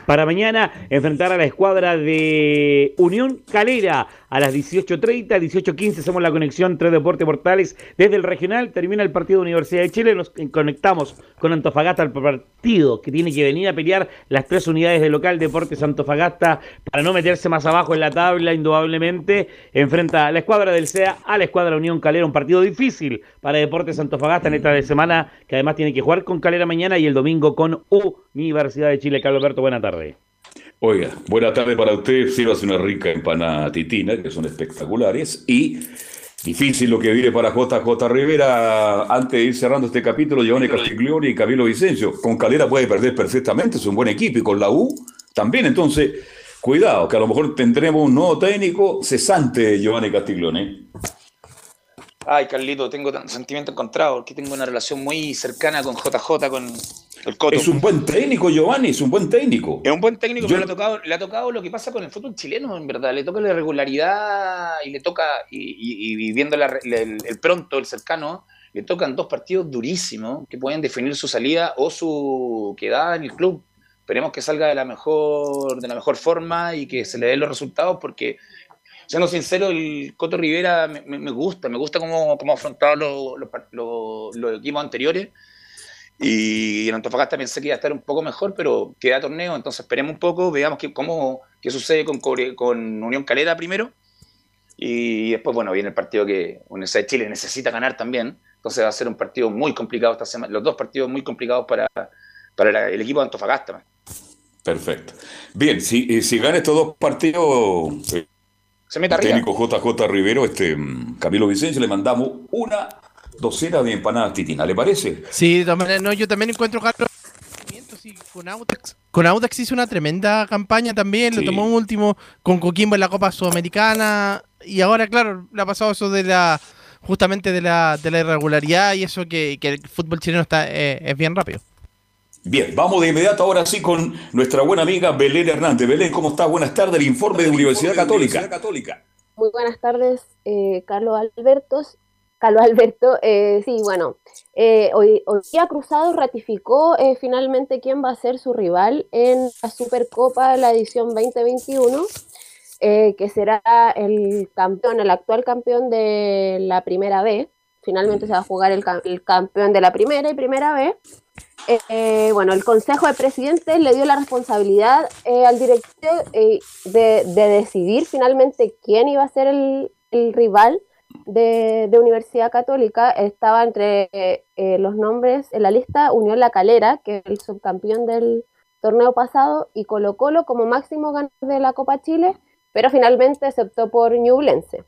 para mañana enfrentar a la escuadra de Unión Calera a las 18.30, 18.15 hacemos la conexión Tres Deportes Portales desde el regional, termina el partido Universidad de Chile, nos conectamos con Antofagasta al partido que tiene que venir a pelear las tres unidades de local Deportes Antofagasta para no meterse más abajo en la tabla, indudablemente, enfrenta a la escuadra del CEA a la escuadra Unión Calera, un partido difícil para Deportes Antofagasta en esta de semana que además tiene que jugar con Calera mañana y el domingo con Universidad de Chile. Carlos Alberto, buena tarde. Oiga, buena tarde para usted. Sírvase una rica empanada titina, que son espectaculares. Y difícil lo que viene para JJ Rivera. Antes de ir cerrando este capítulo, Giovanni Castiglioni y Camilo Vicencio. Con Calera puede perder perfectamente, es un buen equipo. Y con la U también. Entonces, cuidado, que a lo mejor tendremos un nuevo técnico cesante, Giovanni Castiglioni. Ay, Carlito, tengo sentimiento encontrado, porque tengo una relación muy cercana con JJ, con el Coto. Es un buen técnico, Giovanni, es un buen técnico. Es un buen técnico, pero le ha, tocado, le ha tocado lo que pasa con el fútbol chileno, en verdad. Le toca la irregularidad y le toca, y, viendo el, pronto, el cercano, le tocan dos partidos durísimos que pueden definir su salida o su quedada en el club. Esperemos que salga de la mejor, de la mejor forma y que se le den los resultados, porque siendo sincero, el Coto Rivera me, gusta, me gusta cómo, cómo ha afrontado los, equipos anteriores. Y en Antofagasta pensé que iba a estar un poco mejor, pero queda torneo, entonces esperemos un poco, veamos qué, cómo, qué sucede con, con Unión Calera primero. Y después, bueno, viene el partido que Universidad de Chile necesita ganar también. Entonces va a ser un partido muy complicado esta semana, los dos partidos muy complicados para, para el equipo de Antofagasta. Perfecto. Bien, si, eh, si gana estos dos partidos, eh, se mete arriba. Técnico JJ Rivero, este mm, Camilo Vicencio, le mandamos una docena de empanadas titinas, ¿le parece? Sí, no, yo también encuentro Carlos con Audax, con Audax hizo una tremenda campaña también, lo tomó un último con Coquimbo en la Copa Sudamericana y ahora claro, le ha pasado eso de la justamente de la, de la irregularidad y eso que, el fútbol chileno está eh, es bien rápido. Bien, vamos de inmediato ahora sí con nuestra buena amiga Belén Hernández. Belén, ¿cómo estás? Buenas tardes, el informe de Universidad Católica. Muy buenas tardes, eh, Carlos Albertos. Carlos Alberto, eh, sí, bueno, eh, hoy, hoy día Cruzado ratificó finalmente quién va a ser su rival en la Supercopa de la edición 2021, que será el campeón, el actual campeón de la primera B. Finalmente se va a jugar el, el campeón de la primera y primera B eh, bueno, el Consejo de Presidentes le dio la responsabilidad eh, al director eh, de, decidir finalmente quién iba a ser el, rival de, Universidad Católica. Estaba entre los nombres en la lista Unión La Calera, que es el subcampeón del torneo pasado, y Colo Colo como máximo ganador de la Copa Chile, pero finalmente se optó por Ñublense.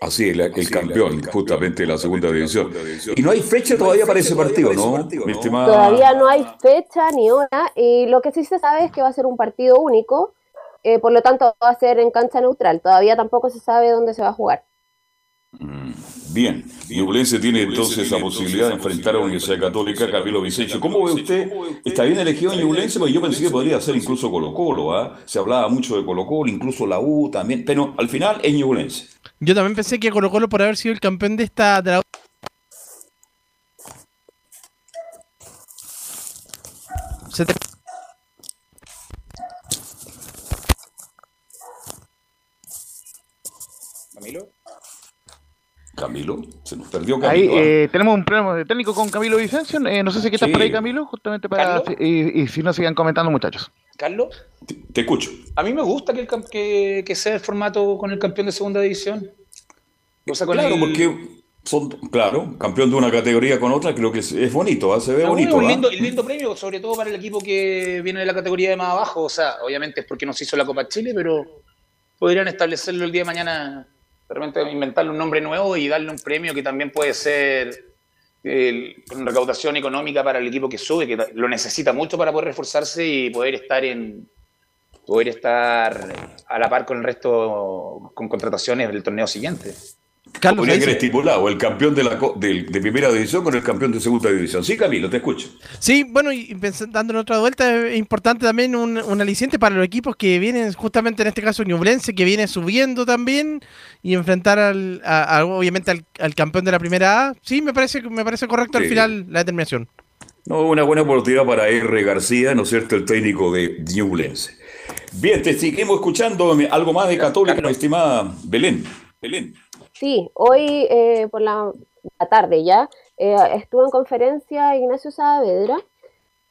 Así, el, el campeón, justamente de la segunda división. Y no hay fecha todavía para ese partido, ¿no? Todavía no hay fecha ni hora. Y lo que sí se sabe es que va a ser un partido único. Eh, por lo tanto, va a ser en cancha neutral. Todavía tampoco se sabe dónde se va a jugar. Mm, bien, Ñublense tiene entonces la posibilidad de enfrentar a Universidad Católica, Camilo Vicencio. ¿Cómo ve usted? ¿Está bien elegido Ñublense? Porque yo pensé que podría ser incluso Colo Colo, ¿ah? Se hablaba mucho de Colo Colo, incluso la U también, pero al final es Ñublense. Yo también pensé que Colo Colo por haber sido el campeón de esta de la... Camilo. Camilo, se nos perdió Camilo. Ahí ¿ah? eh, tenemos un problema de técnico con Camilo Vicencio. Eh, no sé si estás por ahí, Camilo, justamente para. Y, si no, sigan comentando, muchachos. Carlos. Te, escucho. A mí me gusta que, que, que, sea el formato con el campeón de segunda división. O sea, claro, porque son, claro, campeón de una categoría con otra, creo que es, bonito, ¿ah? se ve bonito. Un lindo, lindo, premio, sobre todo para el equipo que viene de la categoría de más abajo. O sea, obviamente es porque nos hizo la Copa Chile, pero podrían establecerlo el día de mañana, realmente inventarle un nombre nuevo y darle un premio que también puede ser con recaudación económica para el equipo que sube, que lo necesita mucho para poder reforzarse y poder estar en poder estar a la par con el resto con contrataciones del torneo siguiente. Carlos, Podría que estipulado el campeón de, la, de, de, primera división con el campeón de segunda división. Sí, Camilo, te escucho. Sí, bueno, y pensando en otra vuelta, es importante también un, un, aliciente para los equipos que vienen, justamente en este caso Ñublense, que viene subiendo también, y enfrentar al, obviamente al, campeón de la primera A. Sí, me parece, me parece correcto al final la determinación. No, una buena oportunidad para R. García, ¿no es cierto?, el técnico de Ñublense. Bien, te seguimos escuchando algo más de Católica, estimada Belén. Belén. Sí, hoy eh, por la, tarde ya eh, estuvo en conferencia Ignacio Saavedra,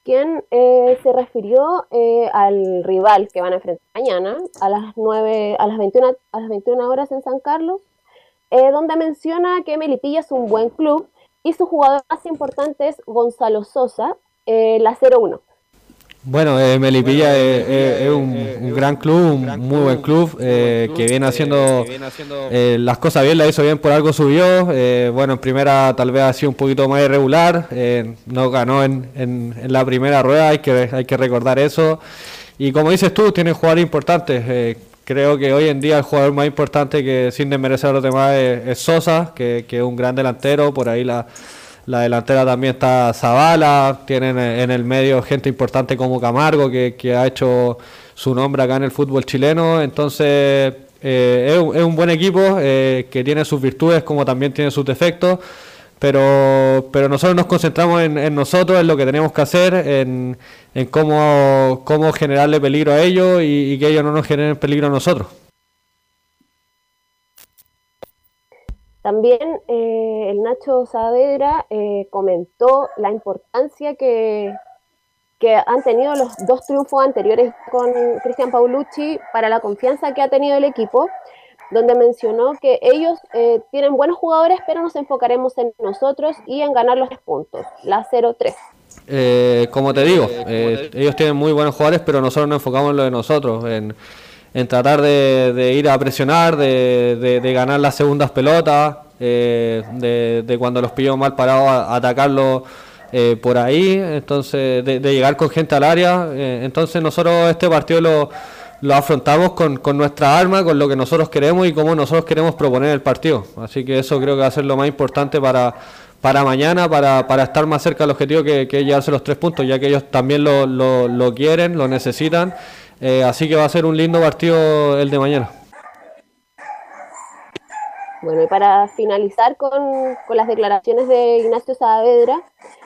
quien eh, se refirió al rival que van a enfrentar mañana a las 9, a las 21, a las 21 horas en San Carlos, donde menciona que Melipilla es un buen club y su jugador más importante es Gonzalo Sosa, la 0-1. Bueno, eh, Melipilla es, un, gran club, un muy buen club, eh, que viene haciendo eh, las cosas bien, la hizo bien, por algo subió. bueno, en primera tal vez ha sido un poquito más irregular, no ganó en, en, la primera rueda, hay que, hay que recordar eso. Y como dices tú, tiene jugadores importantes. creo que hoy en día el jugador más importante que sin desmerecer a los demás es, Sosa, que, que es un gran delantero, por ahí la la delantera también está Zavala, tienen en el medio gente importante como Camargo, que, ha hecho su nombre acá en el fútbol chileno. Entonces, eh, es, un buen equipo eh, que tiene sus virtudes como también tiene sus defectos. Pero, pero nosotros nos concentramos en, nosotros, en lo que tenemos que hacer, en, cómo, cómo generarle peligro a ellos y, y que ellos no nos generen peligro a nosotros. También eh, el Nacho Saavedra eh, comentó la importancia que, que han tenido los dos triunfos anteriores con Cristian Paulucci para la confianza que ha tenido el equipo, donde mencionó que ellos eh, tienen buenos jugadores, pero nos enfocaremos en nosotros y en ganar los tres puntos, la 0-3. como te digo, ellos tienen muy buenos jugadores, pero nosotros nos enfocamos en lo de nosotros, en en tratar de, ir a presionar, de, ganar las segundas pelotas, eh, de, cuando los pilló mal parados atacarlo eh, por ahí, entonces de, llegar con gente al área. Eh, entonces nosotros este partido lo, lo afrontamos con, nuestra arma, con lo que nosotros queremos y cómo nosotros queremos proponer el partido. Así que eso creo que va a ser lo más importante para, mañana, para, para estar más cerca del objetivo que, que llevarse los tres puntos, ya que ellos también lo quieren, lo necesitan. Eh, así que va a ser un lindo partido el de mañana. Bueno, y para finalizar con, las declaraciones de Ignacio Saavedra,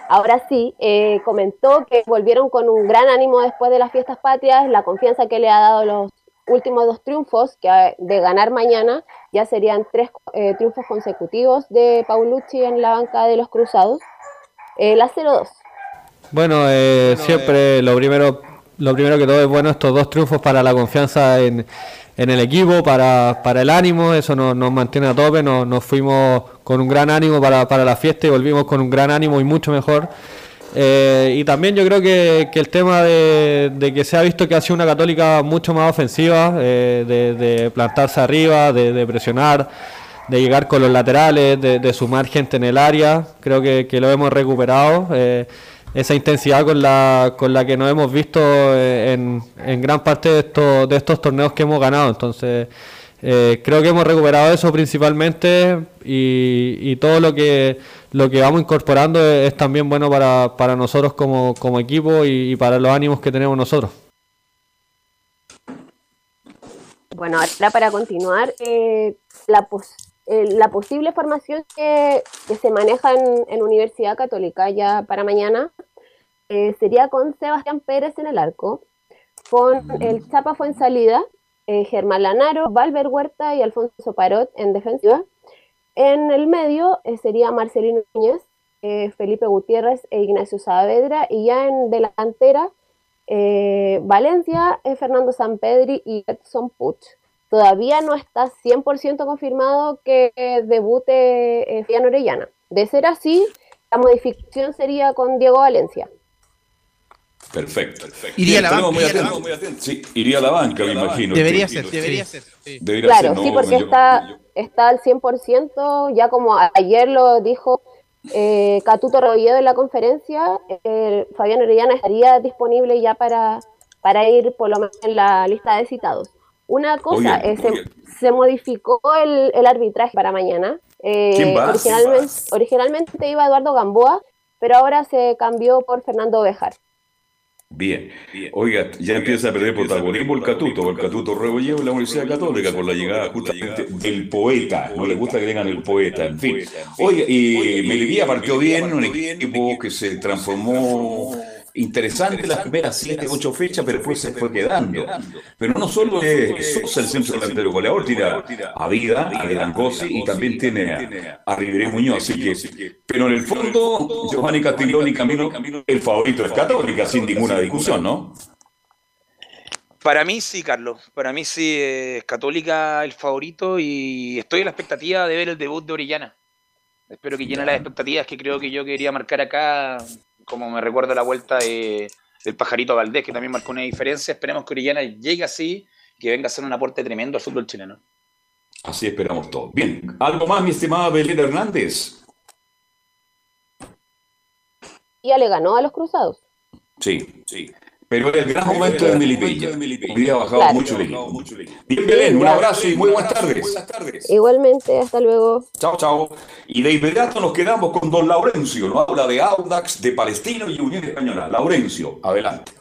ahora sí, eh, comentó que volvieron con un gran ánimo después de las fiestas patrias, la confianza que le ha dado los últimos dos triunfos, que de ganar mañana ya serían tres eh, triunfos consecutivos de Paulucci en la banca de los Cruzados. la 0-2. Bueno, siempre lo primero lo primero que todo es bueno estos dos triunfos para la confianza en, en el equipo, para, para el ánimo, eso nos, nos mantiene a tope, nos, fuimos con un gran ánimo para, para la fiesta y volvimos con un gran ánimo y mucho mejor. Eh, y también yo creo que, que el tema de, de, que se ha visto que ha sido una católica mucho más ofensiva, eh, de, plantarse arriba, de, presionar, de llegar con los laterales, de, sumar gente en el área, creo que, que lo hemos recuperado. Eh, esa intensidad con la, con la que nos hemos visto eh, en, en gran parte de estos, de estos torneos que hemos ganado. Entonces, eh, creo que hemos recuperado eso principalmente y, y, todo lo que, lo que vamos incorporando es, también bueno para, para nosotros como, como equipo y, para los ánimos que tenemos nosotros. Bueno, ahora para continuar, eh, la, la posible formación que, que se maneja en, en, Universidad Católica ya para mañana eh, sería con Sebastián Pérez en el arco, con el Chapa fue en salida, eh, Germán Lanaro, Valver Huerta y Alfonso Parot en defensiva. En el medio eh, sería Marcelino Núñez, Felipe Gutiérrez e Ignacio Saavedra, y ya en delantera Valencia, Fernando Sampedri y Edson Puch. Todavía no está 100% confirmado que debute eh, Fian Orellana. De ser así, la modificación sería con Diego Valencia. Perfecto, perfecto. Iría a la banca. Sí, iría a la banca, me imagino. Debería ser, debería ser. claro, sí, porque está, está al 100%, ya como ayer lo dijo eh, Catuto Rebolledo en la conferencia, Fabián Orellana estaría disponible ya para, para ir por lo menos en la lista de citados. Una cosa, eh, se, modificó el, el, arbitraje para mañana. Eh, ¿Quién va? Originalmente, originalmente iba Eduardo Gamboa, pero ahora se cambió por Fernando Bejar. Bien. Oiga, ya empieza a perder protagonismo el Catuto, el Catuto Rebolledo en la Universidad Católica con la llegada justamente del poeta. No le gusta que vengan el poeta, en fin. Oiga, y Melivía partió bien, un equipo que se transformó interesante las primeras 7, 8 fechas, pero después se fue quedando. Pero no solo es Sosa el centro delantero goleador, tira a Vida, a Belancosi y también tiene a, a Riveré Muñoz. Así que, pero en el fondo, Giovanni Castiglioni camino, el favorito es Católica, sin ninguna discusión, ¿no? Para mí sí, Carlos. Para mí sí es Católica el favorito y estoy en la expectativa de ver el debut de Orellana. Espero que llene las expectativas que creo que yo quería marcar acá, como me recuerda la vuelta de, del Pajarito Valdés, que también marcó una diferencia. Esperemos que Orellana llegue así, que venga a hacer un aporte tremendo al fútbol chileno. Así esperamos todos. Bien, ¿algo más, mi estimada Belén Hernández? Ya le ganó a los Cruzados. Sí, sí. Pero el gran momento de Melipilla. Hoy día ha bajado Claro. mucho el equipo. Bien, Belén, un abrazo y muy buenas tardes. Igualmente, hasta luego. Chao, chao. Y de inmediato nos quedamos con don Laurencio. Nos habla de Audax, de Palestino y Unión Española. Laurencio, adelante.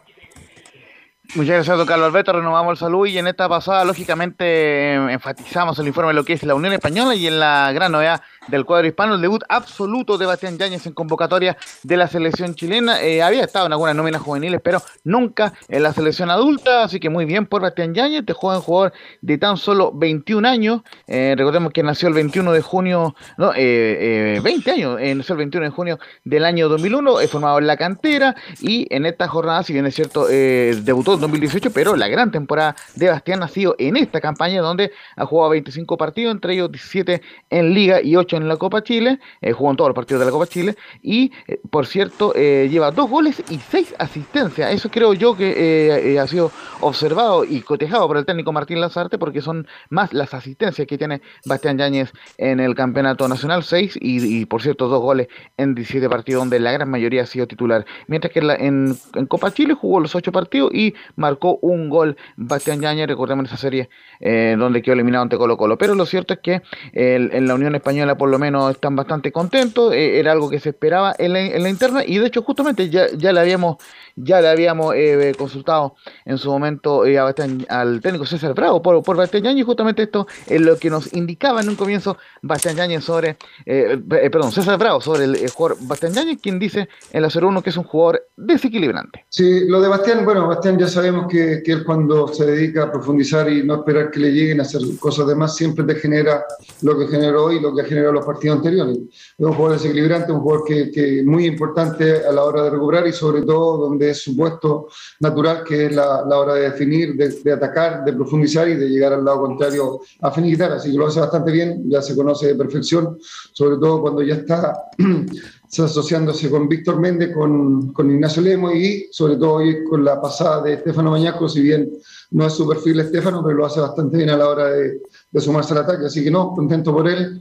Muchas gracias, don Carlos Alberto. Renovamos el saludo y en esta pasada, lógicamente, eh, enfatizamos el informe de lo que es la Unión Española y en la gran novedad del cuadro hispano, el debut absoluto de Bastián Yáñez en convocatoria de la selección chilena. Eh, había estado en algunas nóminas juveniles, pero nunca en la selección adulta, así que muy bien por Bastián Yáñez, este joven jugador de tan solo 21 años. Eh, recordemos que nació el 21 de junio, no, eh, eh, 20 años, eh, nació el 21 de junio del año 2001, es formado en la cantera y en esta jornada, si bien es cierto, debutó en 2018, pero la gran temporada de Bastián ha sido en esta campaña donde ha jugado 25 partidos, entre ellos 17 en Liga y 8 en la Copa Chile, eh, jugó en todos los partidos de la Copa Chile y, eh, por cierto, eh, lleva dos goles y seis asistencias. Eso creo yo que eh, ha sido observado y cotejado por el técnico Martín Lazarte porque son más las asistencias que tiene Bastián Yáñez en el campeonato nacional, seis y, por cierto dos goles en 17 partidos donde la gran mayoría ha sido titular. Mientras que en, la- en- en Copa Chile jugó los ocho partidos y marcó un gol Bastián Yáñez, recordemos esa serie donde quedó eliminado ante Colo Colo. Pero lo cierto es que el- en la Unión Española por lo menos están bastante contentos, eh, era algo que se esperaba en la, en la interna y de hecho justamente ya, ya le habíamos ya le habíamos eh, consultado en su momento eh, a al técnico César Bravo por, por Bastián Yáñez, justamente esto es lo que nos indicaba en un comienzo Bastián Yáñez sobre, eh, eh, perdón, César Bravo sobre el, eh, jugador Bastián Yáñez, quien dice en la 01 que es un jugador desequilibrante. Sí, lo de Bastián, bueno, Bastián ya sabemos que, que él cuando se dedica a profundizar y no esperar que le lleguen a hacer cosas de más, siempre te genera lo que generó hoy, lo que ha generado los partidos anteriores. Es un jugador desequilibrante, un jugador que, que muy importante a la hora de recuperar y sobre todo donde es su puesto natural, que es la, la hora de definir, de, de atacar, de profundizar y de llegar al lado contrario a finiquitar. Así que lo hace bastante bien, ya se conoce de perfección, sobre todo cuando ya está <clears throat> se asociándose con Víctor Méndez, con, con Ignacio Lemo y sobre todo hoy con la pasada de Estefano Mañasco, si bien no es su perfil Estefano, pero lo hace bastante bien a la hora de, de sumarse al ataque. Así que no, contento por él.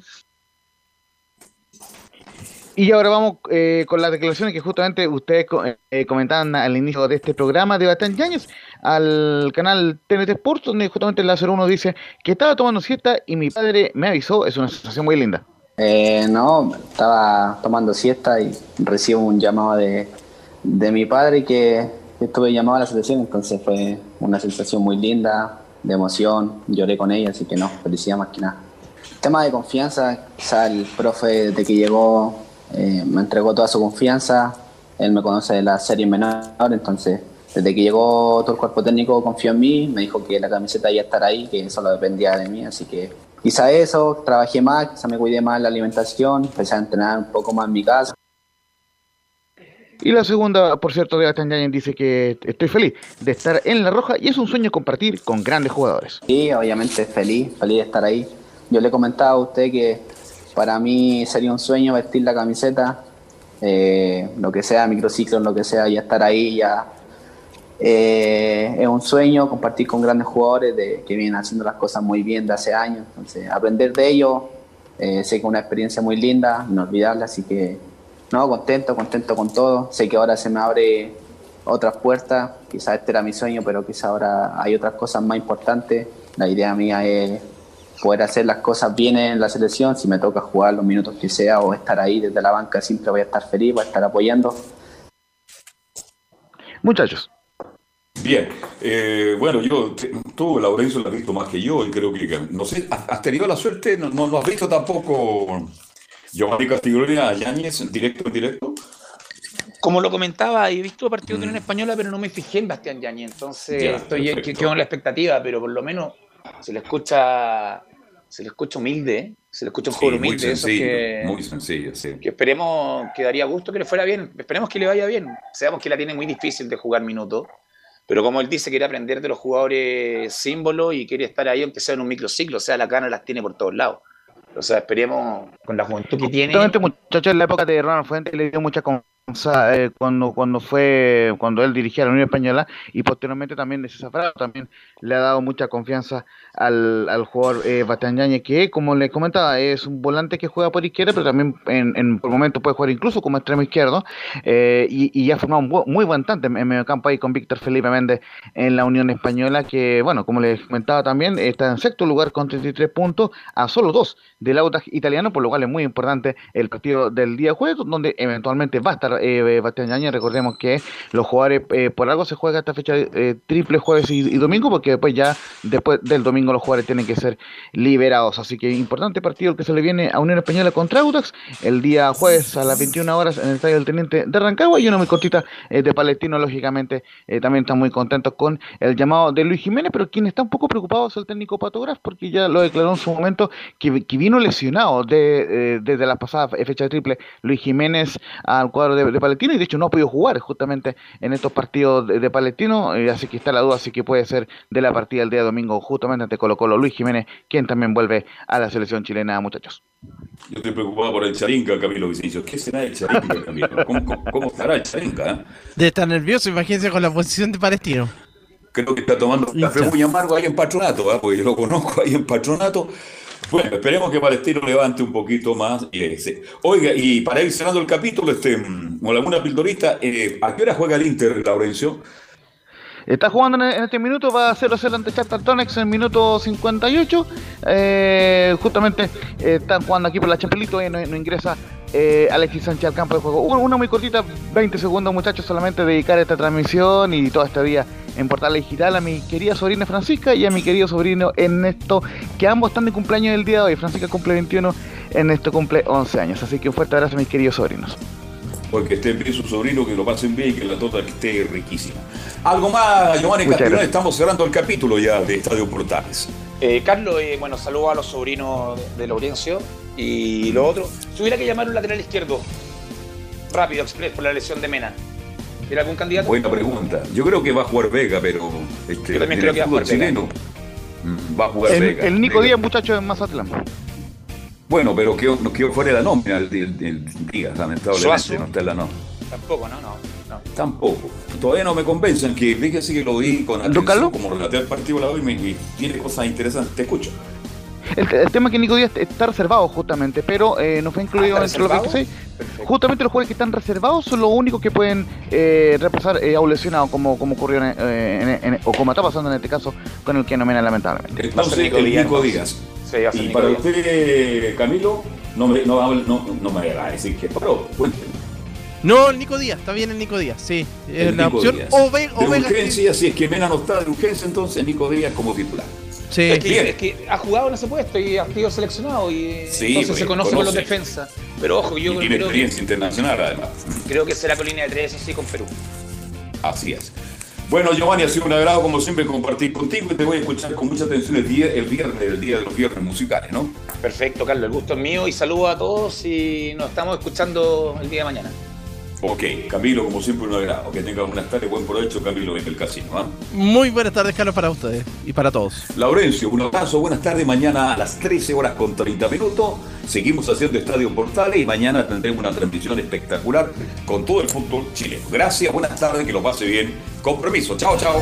Y ahora vamos eh, con las declaraciones que justamente ustedes eh, comentaban al inicio de este programa de Bastián Yáñez al canal TNT Sports, donde justamente el Láser 1 dice que estaba tomando siesta y mi padre me avisó, es una sensación muy linda. Eh, no, estaba tomando siesta y recibo un llamado de, de mi padre que, estuve llamado a la selección, entonces fue una sensación muy linda, de emoción, lloré con ella, así que no, felicidad más que nada. Tema de confianza, quizá el profe desde que llegó eh, me entregó toda su confianza, él me conoce de la serie menor, entonces desde que llegó todo el cuerpo técnico confió en mí, me dijo que la camiseta iba a estar ahí, que solo dependía de mí, así que quizá eso, trabajé más, quizá me cuidé más la alimentación, empecé a entrenar un poco más en mi casa. Y la segunda, por cierto, de Bastián Yáñez dice que estoy feliz de estar en La Roja y es un sueño compartir con grandes jugadores. Sí, obviamente feliz, feliz de estar ahí. Yo le comentaba a usted que para mí sería un sueño vestir la camiseta, eh, lo que sea, microciclos, lo que sea, ya estar ahí, ya eh, es un sueño compartir con grandes jugadores que vienen haciendo las cosas muy bien de hace años. Entonces, aprender de ellos, eh, sé que es una experiencia muy linda, inolvidable, así que no, contento, contento con todo. Sé que ahora se me abre otras puertas, quizás este era mi sueño, pero quizás ahora hay otras cosas más importantes. La idea mía es poder hacer las cosas bien en la selección. Si me toca jugar los minutos que sea o estar ahí desde la banca, siempre voy a estar feliz, voy a estar apoyando. Muchachos. Bien, eh, bueno, yo, te- tú, Laurencio, lo has visto más que yo y creo que, que- no sé, ¿has, tenido la suerte? No, no, no has visto tampoco Giovanni Castiglione a Yáñez, en directo, en directo. Como lo comentaba, he visto partidos de Unión Española, pero no me fijé en Bastián Yañi, entonces Mm. Ya, estoy perfecto. quedo en la expectativa, pero por lo menos se le escucha, se le escucha humilde, se le escucha un Sí, muy humilde, eso sencillo, que, muy sencillo, sí. que esperemos que daría gusto que le fuera bien, esperemos que le vaya bien, sabemos que la tiene muy difícil de jugar minutos, pero como él dice, quiere aprender de los jugadores símbolos y quiere estar ahí aunque sea en un microciclo, o sea, la gana las tiene por todos lados. O sea, esperemos con la juventud que tiene. Justamente, muchachos, en la época de Ronald Fuentes le dio mucha confianza eh, cuando, cuando fue cuando él dirigía la Unión Española y posteriormente también de César también le ha dado mucha confianza al, al jugador eh, Bastián que como les comentaba es un volante que juega por izquierda pero también en, en por momentos puede jugar incluso como extremo izquierdo eh, y, y ha formado un muy buen tante en medio campo ahí con Víctor Felipe Méndez en la Unión Española que bueno como les comentaba también está en sexto lugar con 33 puntos a solo dos del Audax italiano por lo cual es muy importante el partido del día jueves donde eventualmente va a estar eh, Bastián Yáñez recordemos que los jugadores eh, por algo se juega esta fecha eh, triple jueves y, domingo porque después ya después del domingo los jugadores tienen que ser liberados. Así que importante partido que se le viene a Unión Española contra Audax el día jueves a las 21 horas en el estadio del Teniente de Rancagua. Y una muy cortita eh, de Palestino lógicamente eh, también están muy contentos con el llamado de Luis Jiménez pero quien está un poco preocupado es el técnico Pato Graf porque ya lo declaró en su momento que, vino lesionado de, eh, desde la pasada fecha triple. Luis Jiménez al cuadro de, de Palestino y de hecho no ha podido jugar justamente en estos partidos de, de Palestino eh, así que está la duda así que puede ser de la partida el día domingo justamente ante Colo Colo Luis Jiménez quien también vuelve a la selección chilena muchachos Yo estoy preocupado por el Charinca, Camilo Vicencio. ¿Qué será el Charinca, Camilo? ¿Cómo, cómo, cómo estará el Charinca? eh? De estar nervioso, imagínense con la posición de Palestino. Creo que está tomando un café muy amargo ahí en Patronato, ¿ah? porque yo lo conozco ahí en Patronato. Bueno, esperemos que Palestino levante un poquito más. eh. Oiga, y para ir cerrando el capítulo, este, mm, con pildorista, eh, ¿a qué hora juega el Inter, Laurencio? Está jugando en este minuto, va a 0-0 ante Shakhtar en minuto 58. Eh, justamente eh, están jugando aquí por la Champions League, no, ingresa eh, Alexis Sánchez al campo de juego. Una, muy cortita, 20 segundos muchachos, solamente dedicar esta transmisión y todo este día en Portal Digital a mi querida sobrina Francisca y a mi querido sobrino Ernesto, que ambos están de cumpleaños el día de hoy. Francisca cumple 21, Ernesto cumple 11 años. Así que un fuerte abrazo a mis queridos sobrinos. Porque estén bien sus sobrinos, que lo pasen bien y que la torta esté riquísima. Algo más, Giovanni Castellón, estamos cerrando el capítulo ya de Estadio Portales. Eh, Carlos, eh, bueno, saludo a los sobrinos de, de Laurencio. Y lo otro, si hubiera que llamar un lateral izquierdo, rápido, express, por la lesión de Mena, ¿era algún candidato? Buena pregunta. Yo creo que va a jugar Vega, pero este, Yo también creo el que va a jugar chileno mm, va a jugar El, Vega. el Nico Vega. Díaz, muchachos, en Mazatlán. Bueno, pero que, que fuera la nómina el, el, el Díaz, lamentablemente, Suazo. no está en la nómina. Tampoco, no, no. no. Tampoco. Todavía no me convencen que fíjese que lo vi con atención Carlos? como relaté al partido la hoy me, y tiene cosas interesantes. Te escucho. El, el tema es que Nico Díaz está reservado justamente, pero eh, no fue incluido Ah, entre los ¿está 26. Justamente los jugadores que están reservados son los únicos que pueden eh, reemplazar eh, a un lesionado, como, como ocurrió en, eh, en- en- o como está pasando en este caso con el que nomina lamentablemente. Entonces, el Nico Díaz. Sí, va a ser y Nico para Díaz. usted, Camilo, no me, no, hable- no, no me va a decir que paró. Cuénteme. No, el Nico Díaz, está bien el Nico Díaz, sí. Es El la Nico opción. Díaz. O, Ve- o de urgencia, si es que Mena no está de urgencia, entonces Nico Díaz como titular. Sí. Es que, es que ha jugado en ese puesto y ha sido seleccionado y Sí, entonces pues, se conoce con los defensas. Pero ojo, yo y tiene creo que, experiencia internacional, además. creo que será con línea de tres, así con Perú. Así es. Bueno, Giovanni, ha sido un agrado, como siempre, compartir contigo y te voy a escuchar con mucha atención el, día, el viernes, el día de los viernes musicales, ¿no? Perfecto, Carlos, el gusto es mío y saludo a todos y nos estamos escuchando el día de mañana. Ok, Camilo, como siempre, un agrado. Que tenga buenas tardes, buen provecho, Camilo, en el casino. ¿ah? Muy buenas tardes, Carlos, para ustedes y para todos. Laurencio, un abrazo, buenas tardes. Mañana a las 13 horas con 30 minutos seguimos haciendo Estadio Portales y mañana tendremos una transmisión espectacular con todo el fútbol chileno. Gracias, buenas tardes, que lo pase bien. Compromiso, chao, chao.